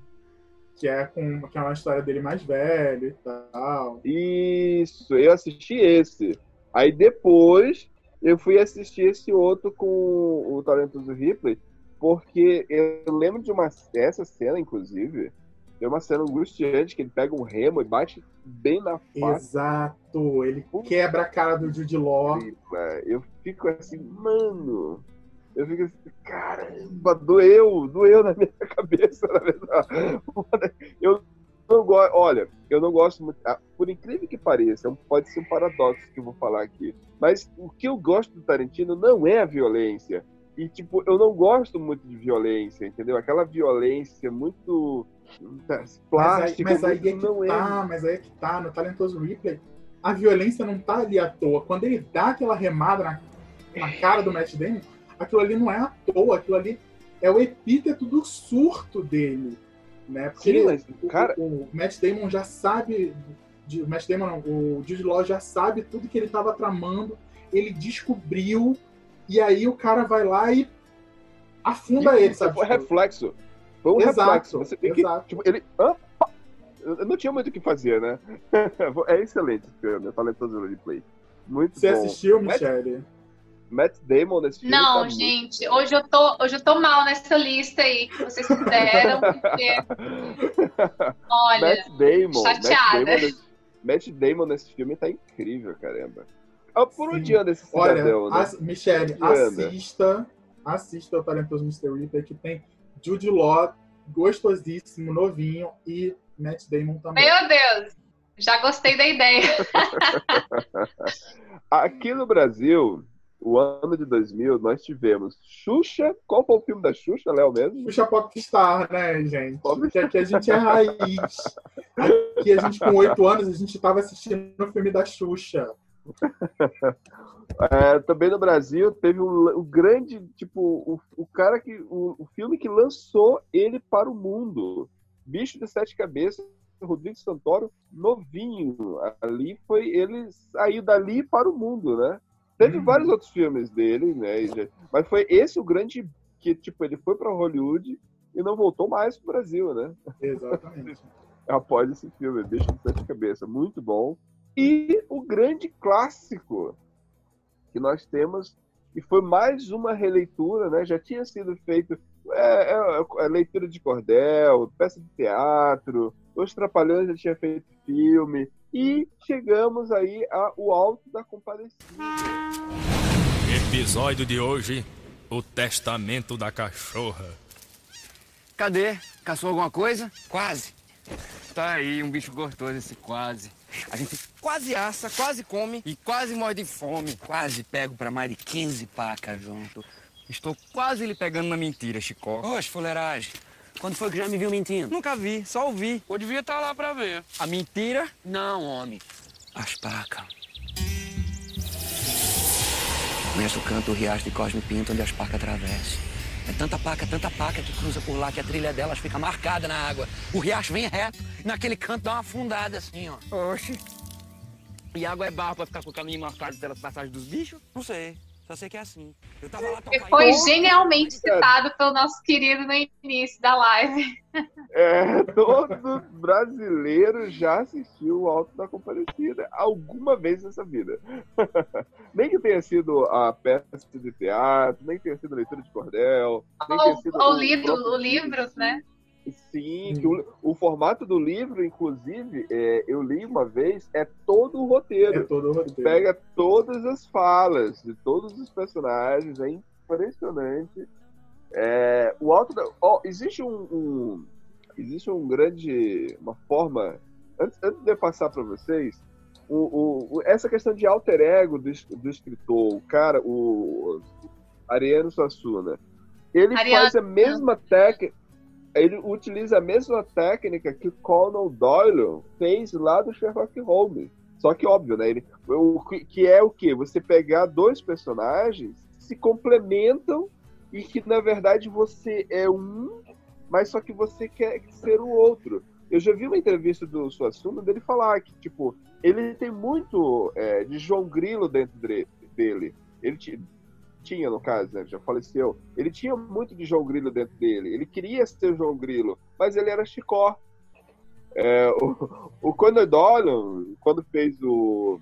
Que é, com, que é uma história dele mais velho e tal. Isso, eu assisti esse. Aí depois eu fui assistir esse outro com o talentoso Ripley, porque eu lembro de uma essa cena, inclusive, tem uma cena angustiante que ele pega um remo e bate bem na face. Exato, ele quebra a cara do Jude Law. Eu fico assim, mano. Eu fico assim, caramba, doeu, doeu na minha cabeça, na verdade. Eu não gosto, olha, eu não gosto muito, ah, por incrível que pareça, é pode ser um paradoxo que eu vou falar aqui, mas o que eu gosto do Tarantino não é a violência. E, tipo, eu não gosto muito de violência, entendeu? Aquela violência muito plástica. Mas aí, mas aí é que não é. tá, mas aí é que tá, no Talentoso Ripley, a violência não tá ali à toa. Quando ele dá aquela remada na, na cara do Matt Damon, aquilo ali não é à toa, aquilo ali é o epíteto do surto dele. Né? Porque Sim, mas, cara... o, o, Matt Damon já sabe. O Matt Damon, não, o Jude Law já sabe tudo que ele estava tramando, ele descobriu, e aí o cara vai lá e afunda e ele, sabe? Foi reflexo. Foi um Exato, reflexo. Você tem exato. que. Tipo, ele. Ah, eu não tinha muito o que fazer, né? é excelente esse filme, talentoso de play. Muito Você bom. assistiu, Michelle? Matt Damon nesse filme. Não, tá gente, muito... hoje eu, tô, hoje eu tô mal nessa lista aí que vocês fizeram, porque. Olha, Matt Damon. chateada. Matt Damon, nesse, Matt Damon nesse filme tá incrível, caramba. Ah, por Sim. onde anda esse cidadão, Olha, né? Michelle, anda? assista, assista o Talentoso Mr. Ripley, que tem Jude Law, gostosíssimo, novinho, e Matt Damon também. meu Deus, já gostei da ideia. Aqui no Brasil, o ano de 2000, nós tivemos Xuxa. Qual foi o filme da Xuxa, Léo mesmo? Puxa Popstar, né, gente? Porque aqui a gente é raiz. Aqui a gente, com oito anos, a gente tava assistindo o filme da Xuxa. É, também no Brasil teve o, o grande, tipo, o, o cara que. O, o filme que lançou ele para o mundo. Bicho de Sete Cabeças, Rodrigo Santoro, novinho. Ali foi. Ele saiu dali para o mundo, né? Teve Uhum. vários outros filmes dele, né? já- Mas foi esse o grande. Que, tipo, ele foi para Hollywood e não voltou mais pro Brasil, né? Exatamente. após esse filme, Bicho de Sete Cabeças, muito bom. E o grande clássico que nós temos, e foi mais uma releitura, né? Já tinha sido feito é, é, é leitura de cordel, peça de teatro, Os Trapalhões já tinha feito filme, e chegamos aí ao Alto da Compadecida. Episódio de hoje: O Testamento da Cachorra. Cadê? Caçou alguma coisa? Quase. Tá aí, um bicho gostoso esse quase. A gente quase assa, quase come e quase morre de fome. Quase pego pra mais de 15 pacas junto. Estou quase lhe pegando na mentira, Chicó. Oxe, fuleiragem. Quando foi que já me viu mentindo? Nunca vi, só ouvi. Eu devia estar lá pra ver. A mentira? Não, homem. As pacas. Conheço o canto, o riacho de Cosme Pinto, onde as pacas atravessam. É tanta paca, tanta paca que cruza por lá que a trilha delas fica marcada na água. O riacho vem reto e naquele canto dá uma afundada assim, ó. Oxi. E água é barro pra ficar com o caminho marcado pelas passagens dos bichos? Não sei. Só sei que é assim. Eu tava lá Que foi genialmente citado pelo nosso querido no início da live. É, todo brasileiro já assistiu o Alto da Comparecida alguma vez nessa vida. nem que tenha sido a peça de teatro, nem que tenha sido a leitura de cordel, nem que tenha Ou, sido ou o livro, o né? Sim, que o, o formato do livro, inclusive, é, eu li uma vez, é todo o roteiro. É todo o roteiro. Pega todas as falas de todos os personagens, é impressionante. É, o alto da, ó, existe um, um- existe um grande uma forma antes, antes de eu passar para vocês o, o- o- essa questão de alter ego do, do escritor o cara o Ariano Suassuna ele Ariano. faz a mesma técnica ele utiliza a mesma técnica que Conan Doyle fez lá do Sherlock Holmes só que óbvio né ele o que- é o que você pegar dois personagens que se complementam e que na verdade você é um, mas só que você quer ser o outro. Eu já vi uma entrevista do Suassuna dele falar que tipo ele tem muito é, de João Grilo dentro dele-. Ele tinha no caso, né, já faleceu. Ele tinha muito de João Grilo dentro dele. Ele queria ser João Grilo, mas ele era Chicó. É, o, o Conan quando fez o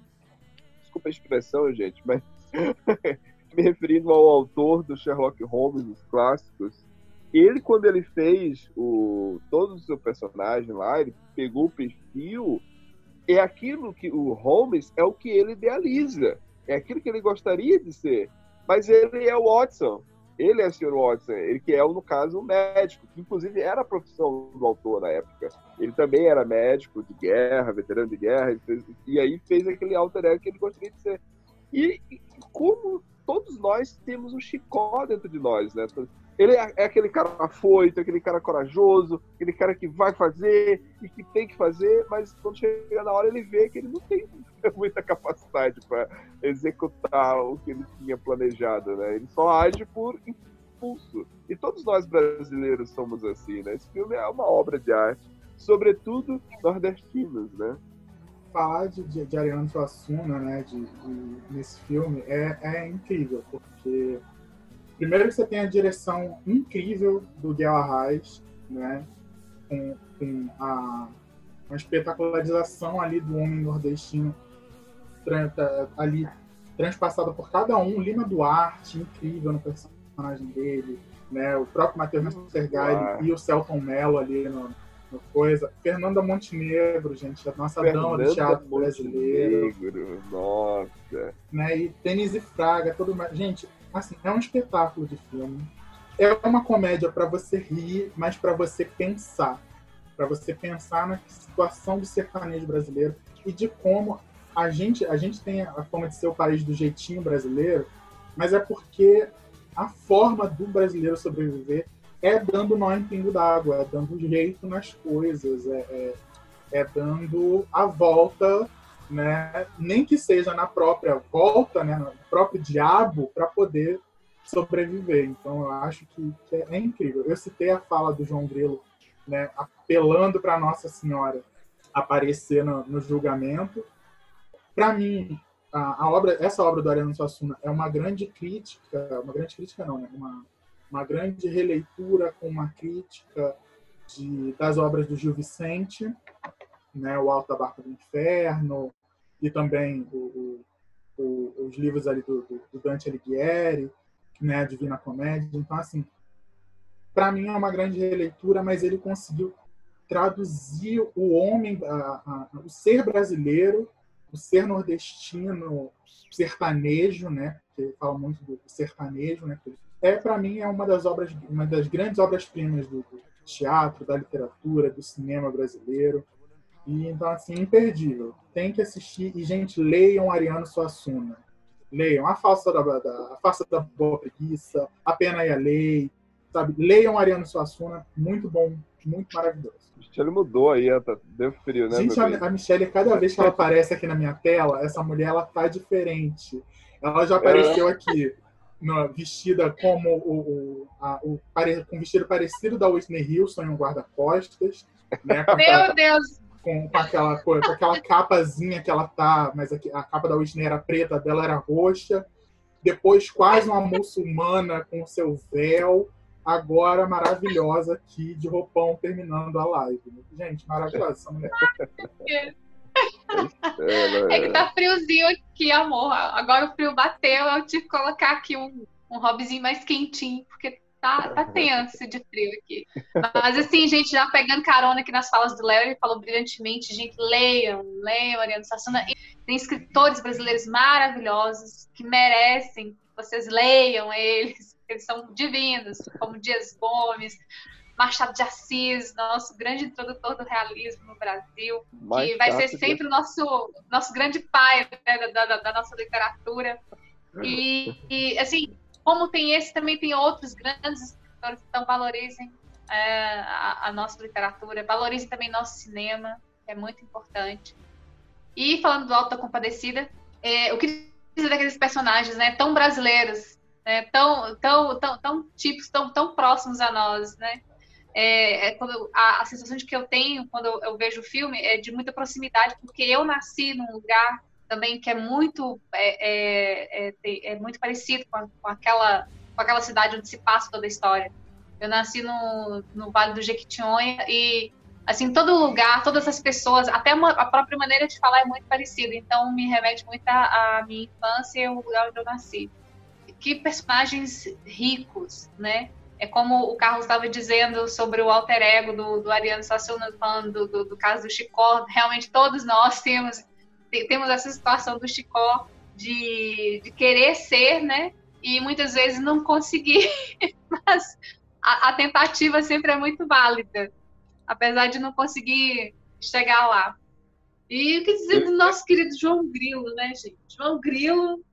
desculpa a expressão, gente, mas me referindo ao autor do Sherlock Holmes, dos clássicos, ele, quando ele fez o, todo o seu personagem lá, ele pegou o perfil, é aquilo que o Holmes é o que ele idealiza, é aquilo que ele gostaria de ser. Mas ele é o Watson, ele é o Sr. Watson, ele que é, no caso, um médico, que inclusive era a profissão do autor na época. Ele também era médico de guerra, veterano de guerra, fez- e aí fez aquele alter ego que ele gostaria de ser. E, e como todos nós temos um chicó dentro de nós, né? Ele é, é aquele cara afoito, aquele cara corajoso, aquele cara que vai fazer e que tem que fazer, mas quando chega na hora ele vê que ele não tem muita capacidade para executar o que ele tinha planejado, né? Ele só age por impulso. E todos nós brasileiros somos assim, né? Esse filme é uma obra de arte, sobretudo nordestinos, né? falar de, de, de Ariano Suassuna, né, de, de- nesse filme, é, é incrível, porque primeiro que você tem a direção incrível do Guel Arraes, né, com, com a, uma espetacularização ali do homem nordestino ali transpassada por cada um, Lima Duarte, incrível no personagem dele, né, o próprio Matheus Duarte. e o Celton Mello ali no, no coisa, Fernanda Montenegro, gente, a nossa dama do Fernanda teatro brasileiro, Montenegro, nossa. né? E Denise Fraga, tudo mais. Gente, assim, é um espetáculo de filme. É uma comédia para você rir, mas para você pensar. Para você pensar na situação do sertanejo brasileiro e de como a gente, a gente tem a fama de ser o país do jeitinho brasileiro, mas é porque a forma do brasileiro sobreviver é dando nó em pingo d'água, é dando jeito nas coisas, é, é, é dando a volta né? Nem que seja na própria volta, né? No próprio diabo para poder sobreviver. Então eu acho que, que é, incrível. Eu citei a fala do João Grilo, né? Apelando para Nossa Senhora aparecer no, no julgamento. Para mim, a, a obra, essa obra do Ariano Suassuna é uma grande crítica, uma grande crítica não, né? Uma, uma grande releitura com uma crítica de, das obras do Gil Vicente, né, o Alto da Barca do Inferno, e também o, o- os livros ali do, do- Dante Alighieri, né, a Divina Comédia. Então, assim, para mim é uma grande releitura, mas ele conseguiu traduzir o homem, a- a- o ser brasileiro, o ser nordestino, sertanejo, né, que fala muito do sertanejo, né, é para mim é uma das obras, uma das grandes obras-primas do, do teatro, da literatura, do cinema brasileiro. E então, assim, imperdível. Tem que assistir. E, gente, leiam Ariano Suassuna. Leiam A Falsa da, da, a Farsa da Boa Preguiça, A Pena e a Lei. Sabe? Leiam Ariano Suassuna. Muito bom, muito maravilhoso. Ele mudou aí, tá- deu frio, né? Gente, a, a Michelle, cada vez que ela aparece aqui na minha tela, essa mulher, ela tá diferente. Ela já apareceu aqui no- vestida como o, o, a- o com um vestido parecido da Whitney Houston em um guarda-costas, né? Meu Deus! Com, com aquela, co- com aquela capazinha que ela tá, mas a, a capa da Whitney era preta, a dela era roxa. Depois, quase uma muçulmana com o seu véu. Agora, maravilhosa aqui, de roupão, terminando a live. Gente, maravilhosa É que tá friozinho aqui, amor. Agora o frio bateu, eu tive que colocar aqui um, um hobbyzinho mais quentinho, porque tá, tá tenso de frio aqui. Mas assim, gente, já pegando carona aqui nas falas do Léo, ele falou brilhantemente, gente, leiam, leiam Ariano Suassuna. E Tem escritores brasileiros maravilhosos que merecem que vocês leiam eles, eles são divinos, como Dias Gomes, Machado de Assis, nosso grande introdutor do realismo no Brasil Mais que vai ser sempre o nosso, nosso grande pai né, da, da- da nossa literatura. E, e, assim, como tem esse, também tem outros grandes escritores, então valorizem é, a, a nossa literatura, valorizem também nosso cinema, que é muito importante. E falando do Alto da Compadecida, é, que dizer daqueles personagens né, tão brasileiros, né, tão, tão, tão, tão típicos, tão, tão próximos a nós, né? É, é quando a, a sensação de que eu tenho quando eu, eu vejo o filme é de muita proximidade, porque eu nasci num lugar também que é muito é, é, é, é muito parecido com, a- com aquela com aquela cidade onde se passa toda a história. Eu nasci no, no Vale do Jequitinhonha e assim todo lugar, todas as pessoas, até uma- a própria maneira de falar é muito parecida. Então me remete muito à, minha infância e ao lugar onde eu nasci. Que personagens ricos, né? É como o Carlos estava dizendo sobre o alter ego do, do Ariano Suassuna, falando do, do, do caso do Chicó. Realmente todos nós temos, te- temos essa situação do Chicó de, de querer ser, né? E muitas vezes não conseguir. Mas a, a tentativa sempre é muito válida, apesar de não conseguir chegar lá. E o que dizer do nosso querido João Grilo, né, gente? João Grilo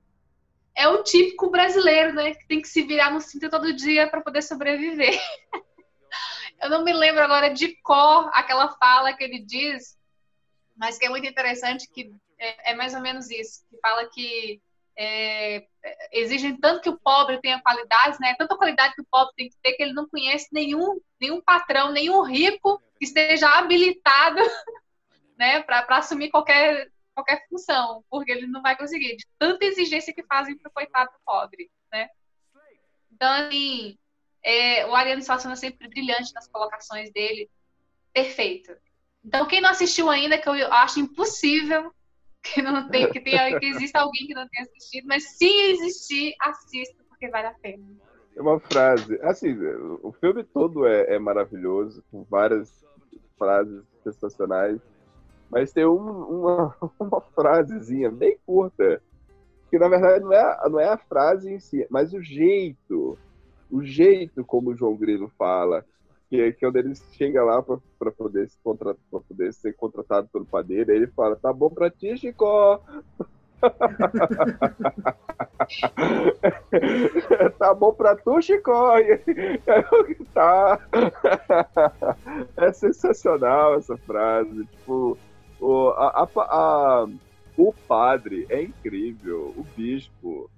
é o típico brasileiro, né? Que tem que se virar no cinto todo dia para poder sobreviver. Eu não me lembro agora de cor aquela fala que ele diz, mas que é muito interessante, que é, é mais ou menos isso, que fala que é, exigem tanto que o pobre tenha qualidades, né? Tanta qualidade que o pobre tem que ter que ele não conhece nenhum, nenhum patrão, nenhum rico que esteja habilitado, né, para assumir qualquer qualquer função, porque ele não vai conseguir de tanta exigência que fazem pro coitado do pobre, né? Então, assim, é, o Ariano Suassuna é sempre brilhante nas colocações dele, perfeito. Então, quem não assistiu ainda, que eu acho impossível que não tem, que, tenha, que exista alguém que não tenha assistido, mas se existir, assista, porque vale a pena. É uma frase. Assim, o filme todo é, é maravilhoso, com várias frases sensacionais. Mas tem um- uma, uma frasezinha bem curta, que na verdade não é, não é a frase em si, mas o jeito. O jeito como o João Grilo fala. Que é quando ele chega lá para poder, se contra- pra poder ser contratado pelo padeiro, aí ele fala: tá bom pra ti, Chicó. tá bom pra tu, Chicó? tá. É sensacional essa frase. Tipo, o, a, a- a- o padre é incrível. O bispo,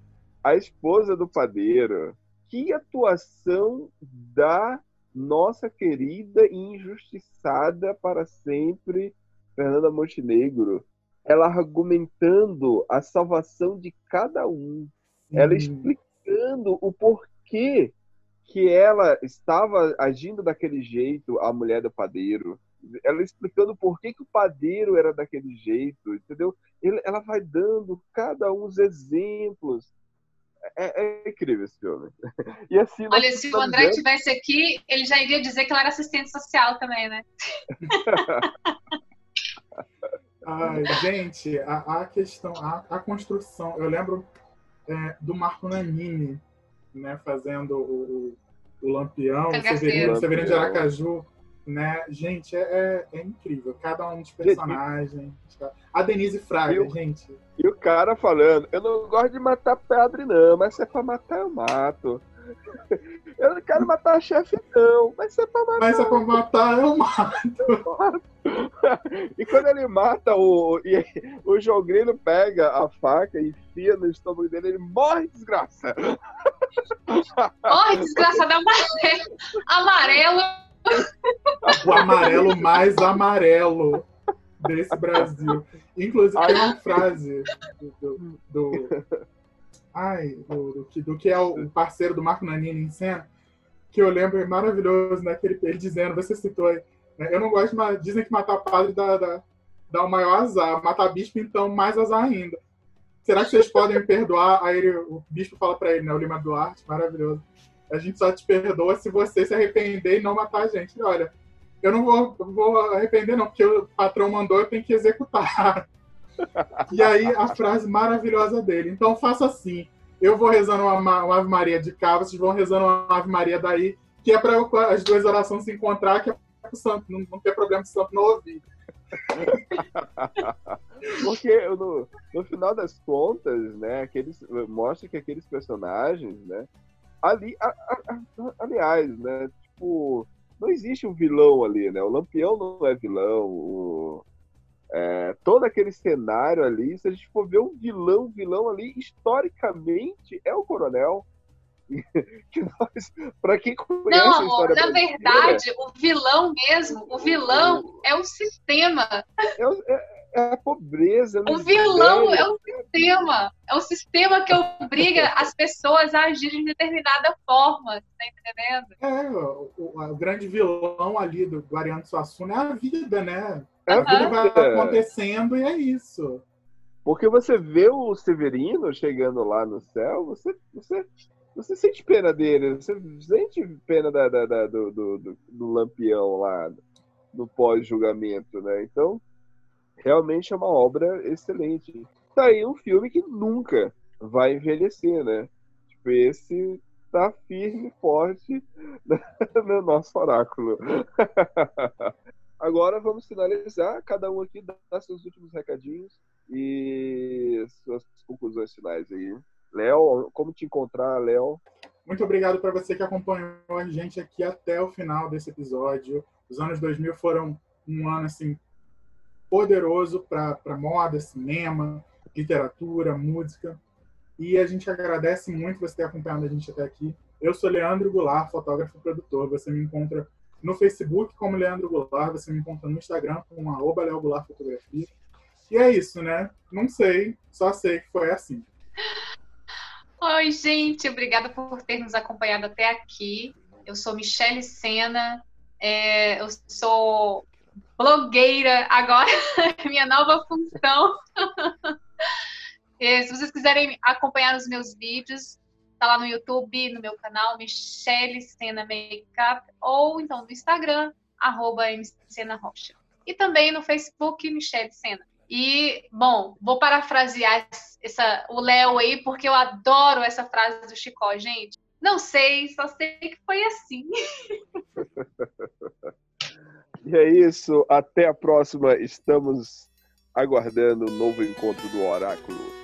a esposa do padeiro. Que atuação da nossa querida e injustiçada para sempre Fernanda Montenegro. Ela argumentando a salvação de cada um. Ela explicando o porquê que ela estava agindo daquele jeito, a mulher do padeiro. Ela explicando por que, que o padeiro era daquele jeito, entendeu? Ela vai dando cada um os exemplos. É, é incrível esse filme. E assim, Olha, se o André finalizamos- tivesse aqui, ele já iria dizer que ela era assistente social também, né? Ai, gente, a, a questão, a, a construção. Eu lembro é, do Marco Nanini, né, fazendo o, o, o Lampião, o. Severino, Severino de. Aracaju. Né? Gente, é, é, é incrível. Cada um dos personagens. tá? A Denise Fraga, Eu- gente. E o cara falando, eu não gosto de matar padre, não, mas se é pra matar, eu mato. Eu não quero matar a chefe, não. Mas se é pra matar. Mas se é pra matar, eu mato. E quando ele mata o. E o Jogrino pega a faca e enfia no estômago dele, ele morre, desgraça. Ai, desgraçado amarelo. Amarelo. O amarelo mais amarelo desse Brasil. Inclusive, tem uma frase do, do, ai, do, do que- do que é o parceiro do Marco Nanini em cena, que eu lembro, é maravilhoso, né? Que ele, ele dizendo, você citou aí, né, eu não gosto de dizem que matar padre dá, dá, dá o maior azar, matar bispo, então, mais azar ainda. Será que vocês podem me perdoar? Aí ele- o bispo fala pra ele, né? O Lima Duarte, maravilhoso. A gente só te perdoa se você se arrepender e não matar a gente. Ele, Olha, eu não vou, vou arrepender, não, porque o patrão mandou, eu tenho que executar. E aí a frase maravilhosa dele. Então faça assim. Eu vou rezando uma, ma- uma Ave Maria de cá, vocês vão rezando uma Ave Maria daí, que é para as duas orações se encontrar, que é para o santo, não, não ter problema de santo não ouvir. Porque no, no final das contas, né, aqueles, mostra que aqueles personagens, né, ali, a- a- a- aliás, né, tipo, não existe um vilão ali, né, o Lampião não é vilão, o, é, todo aquele cenário ali, se a gente for ver um vilão, vilão ali, historicamente, é o Coronel. que nós, pra quem conhece Não, a amor, história na verdade, o vilão mesmo, o vilão é o sistema. é, o- é- é a pobreza. O a vilão é o sistema. É o sistema que obriga as pessoas a agirem de determinada forma, tá entendendo? É, o, o- o grande vilão ali do, do Ariano Suassuna é a vida, né? É a A vida vai acontecendo e é isso. Porque você vê o Severino chegando lá no céu, você, você, você sente pena dele, você sente pena da, da- da- do, do, do- do Lampião lá no pós-julgamento, né? Então, realmente é uma obra excelente. Tá aí um filme que nunca vai envelhecer, né? Tipo, esse tá firme e forte no nosso oráculo. Agora vamos finalizar, cada um aqui dá seus últimos recadinhos e suas conclusões finais aí. Léo, como te encontrar, Léo? Muito obrigado para você que acompanhou a gente aqui até o final desse episódio. Os anos 2000 foram um ano assim poderoso para moda, cinema, literatura, música. E a gente agradece muito você ter acompanhado a gente até aqui. Eu sou Leandro Goulart, fotógrafo e produtor. Você me encontra no Facebook como Leandro Goulart, você me encontra no Instagram com arroba Leo Goulart Fotografia. E é isso, né? Não sei, só sei que foi assim. Oi, gente, obrigada por ter nos acompanhado até aqui. Eu sou Michele Sena, é, eu sou blogueira agora, minha nova função. Se vocês quiserem acompanhar os meus vídeos, tá lá no YouTube, no meu canal, Michele Sena Makeup, ou então no Instagram, arroba Sena Rocha. E também no Facebook, Michele Sena. E, bom, vou parafrasear essa, o Léo aí, porque eu adoro essa frase do Chicó, gente. Não sei, só sei que foi assim. E é isso, até a próxima. Estamos aguardando o novo encontro do Oráculo.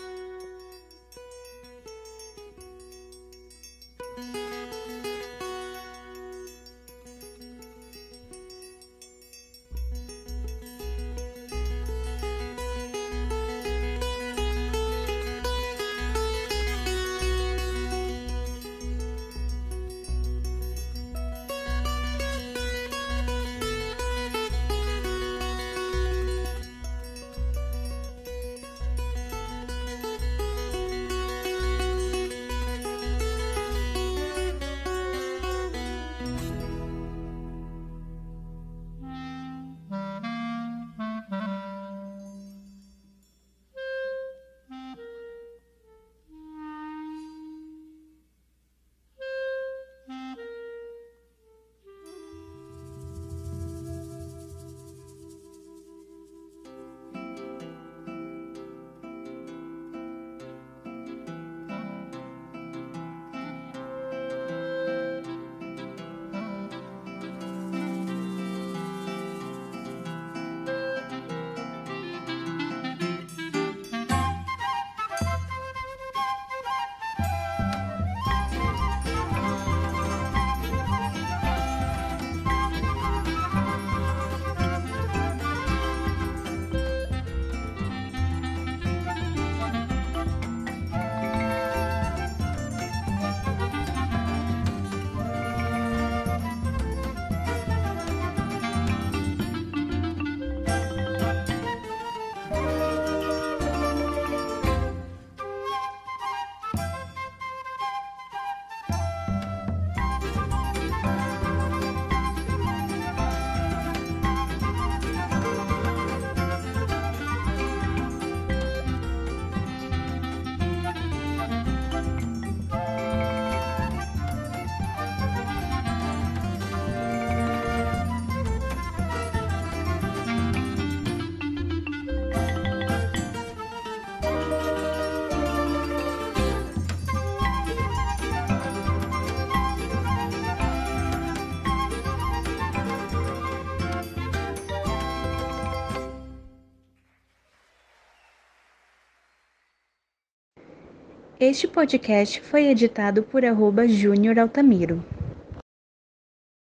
Este podcast foi editado por arroba Júnior Altamiro.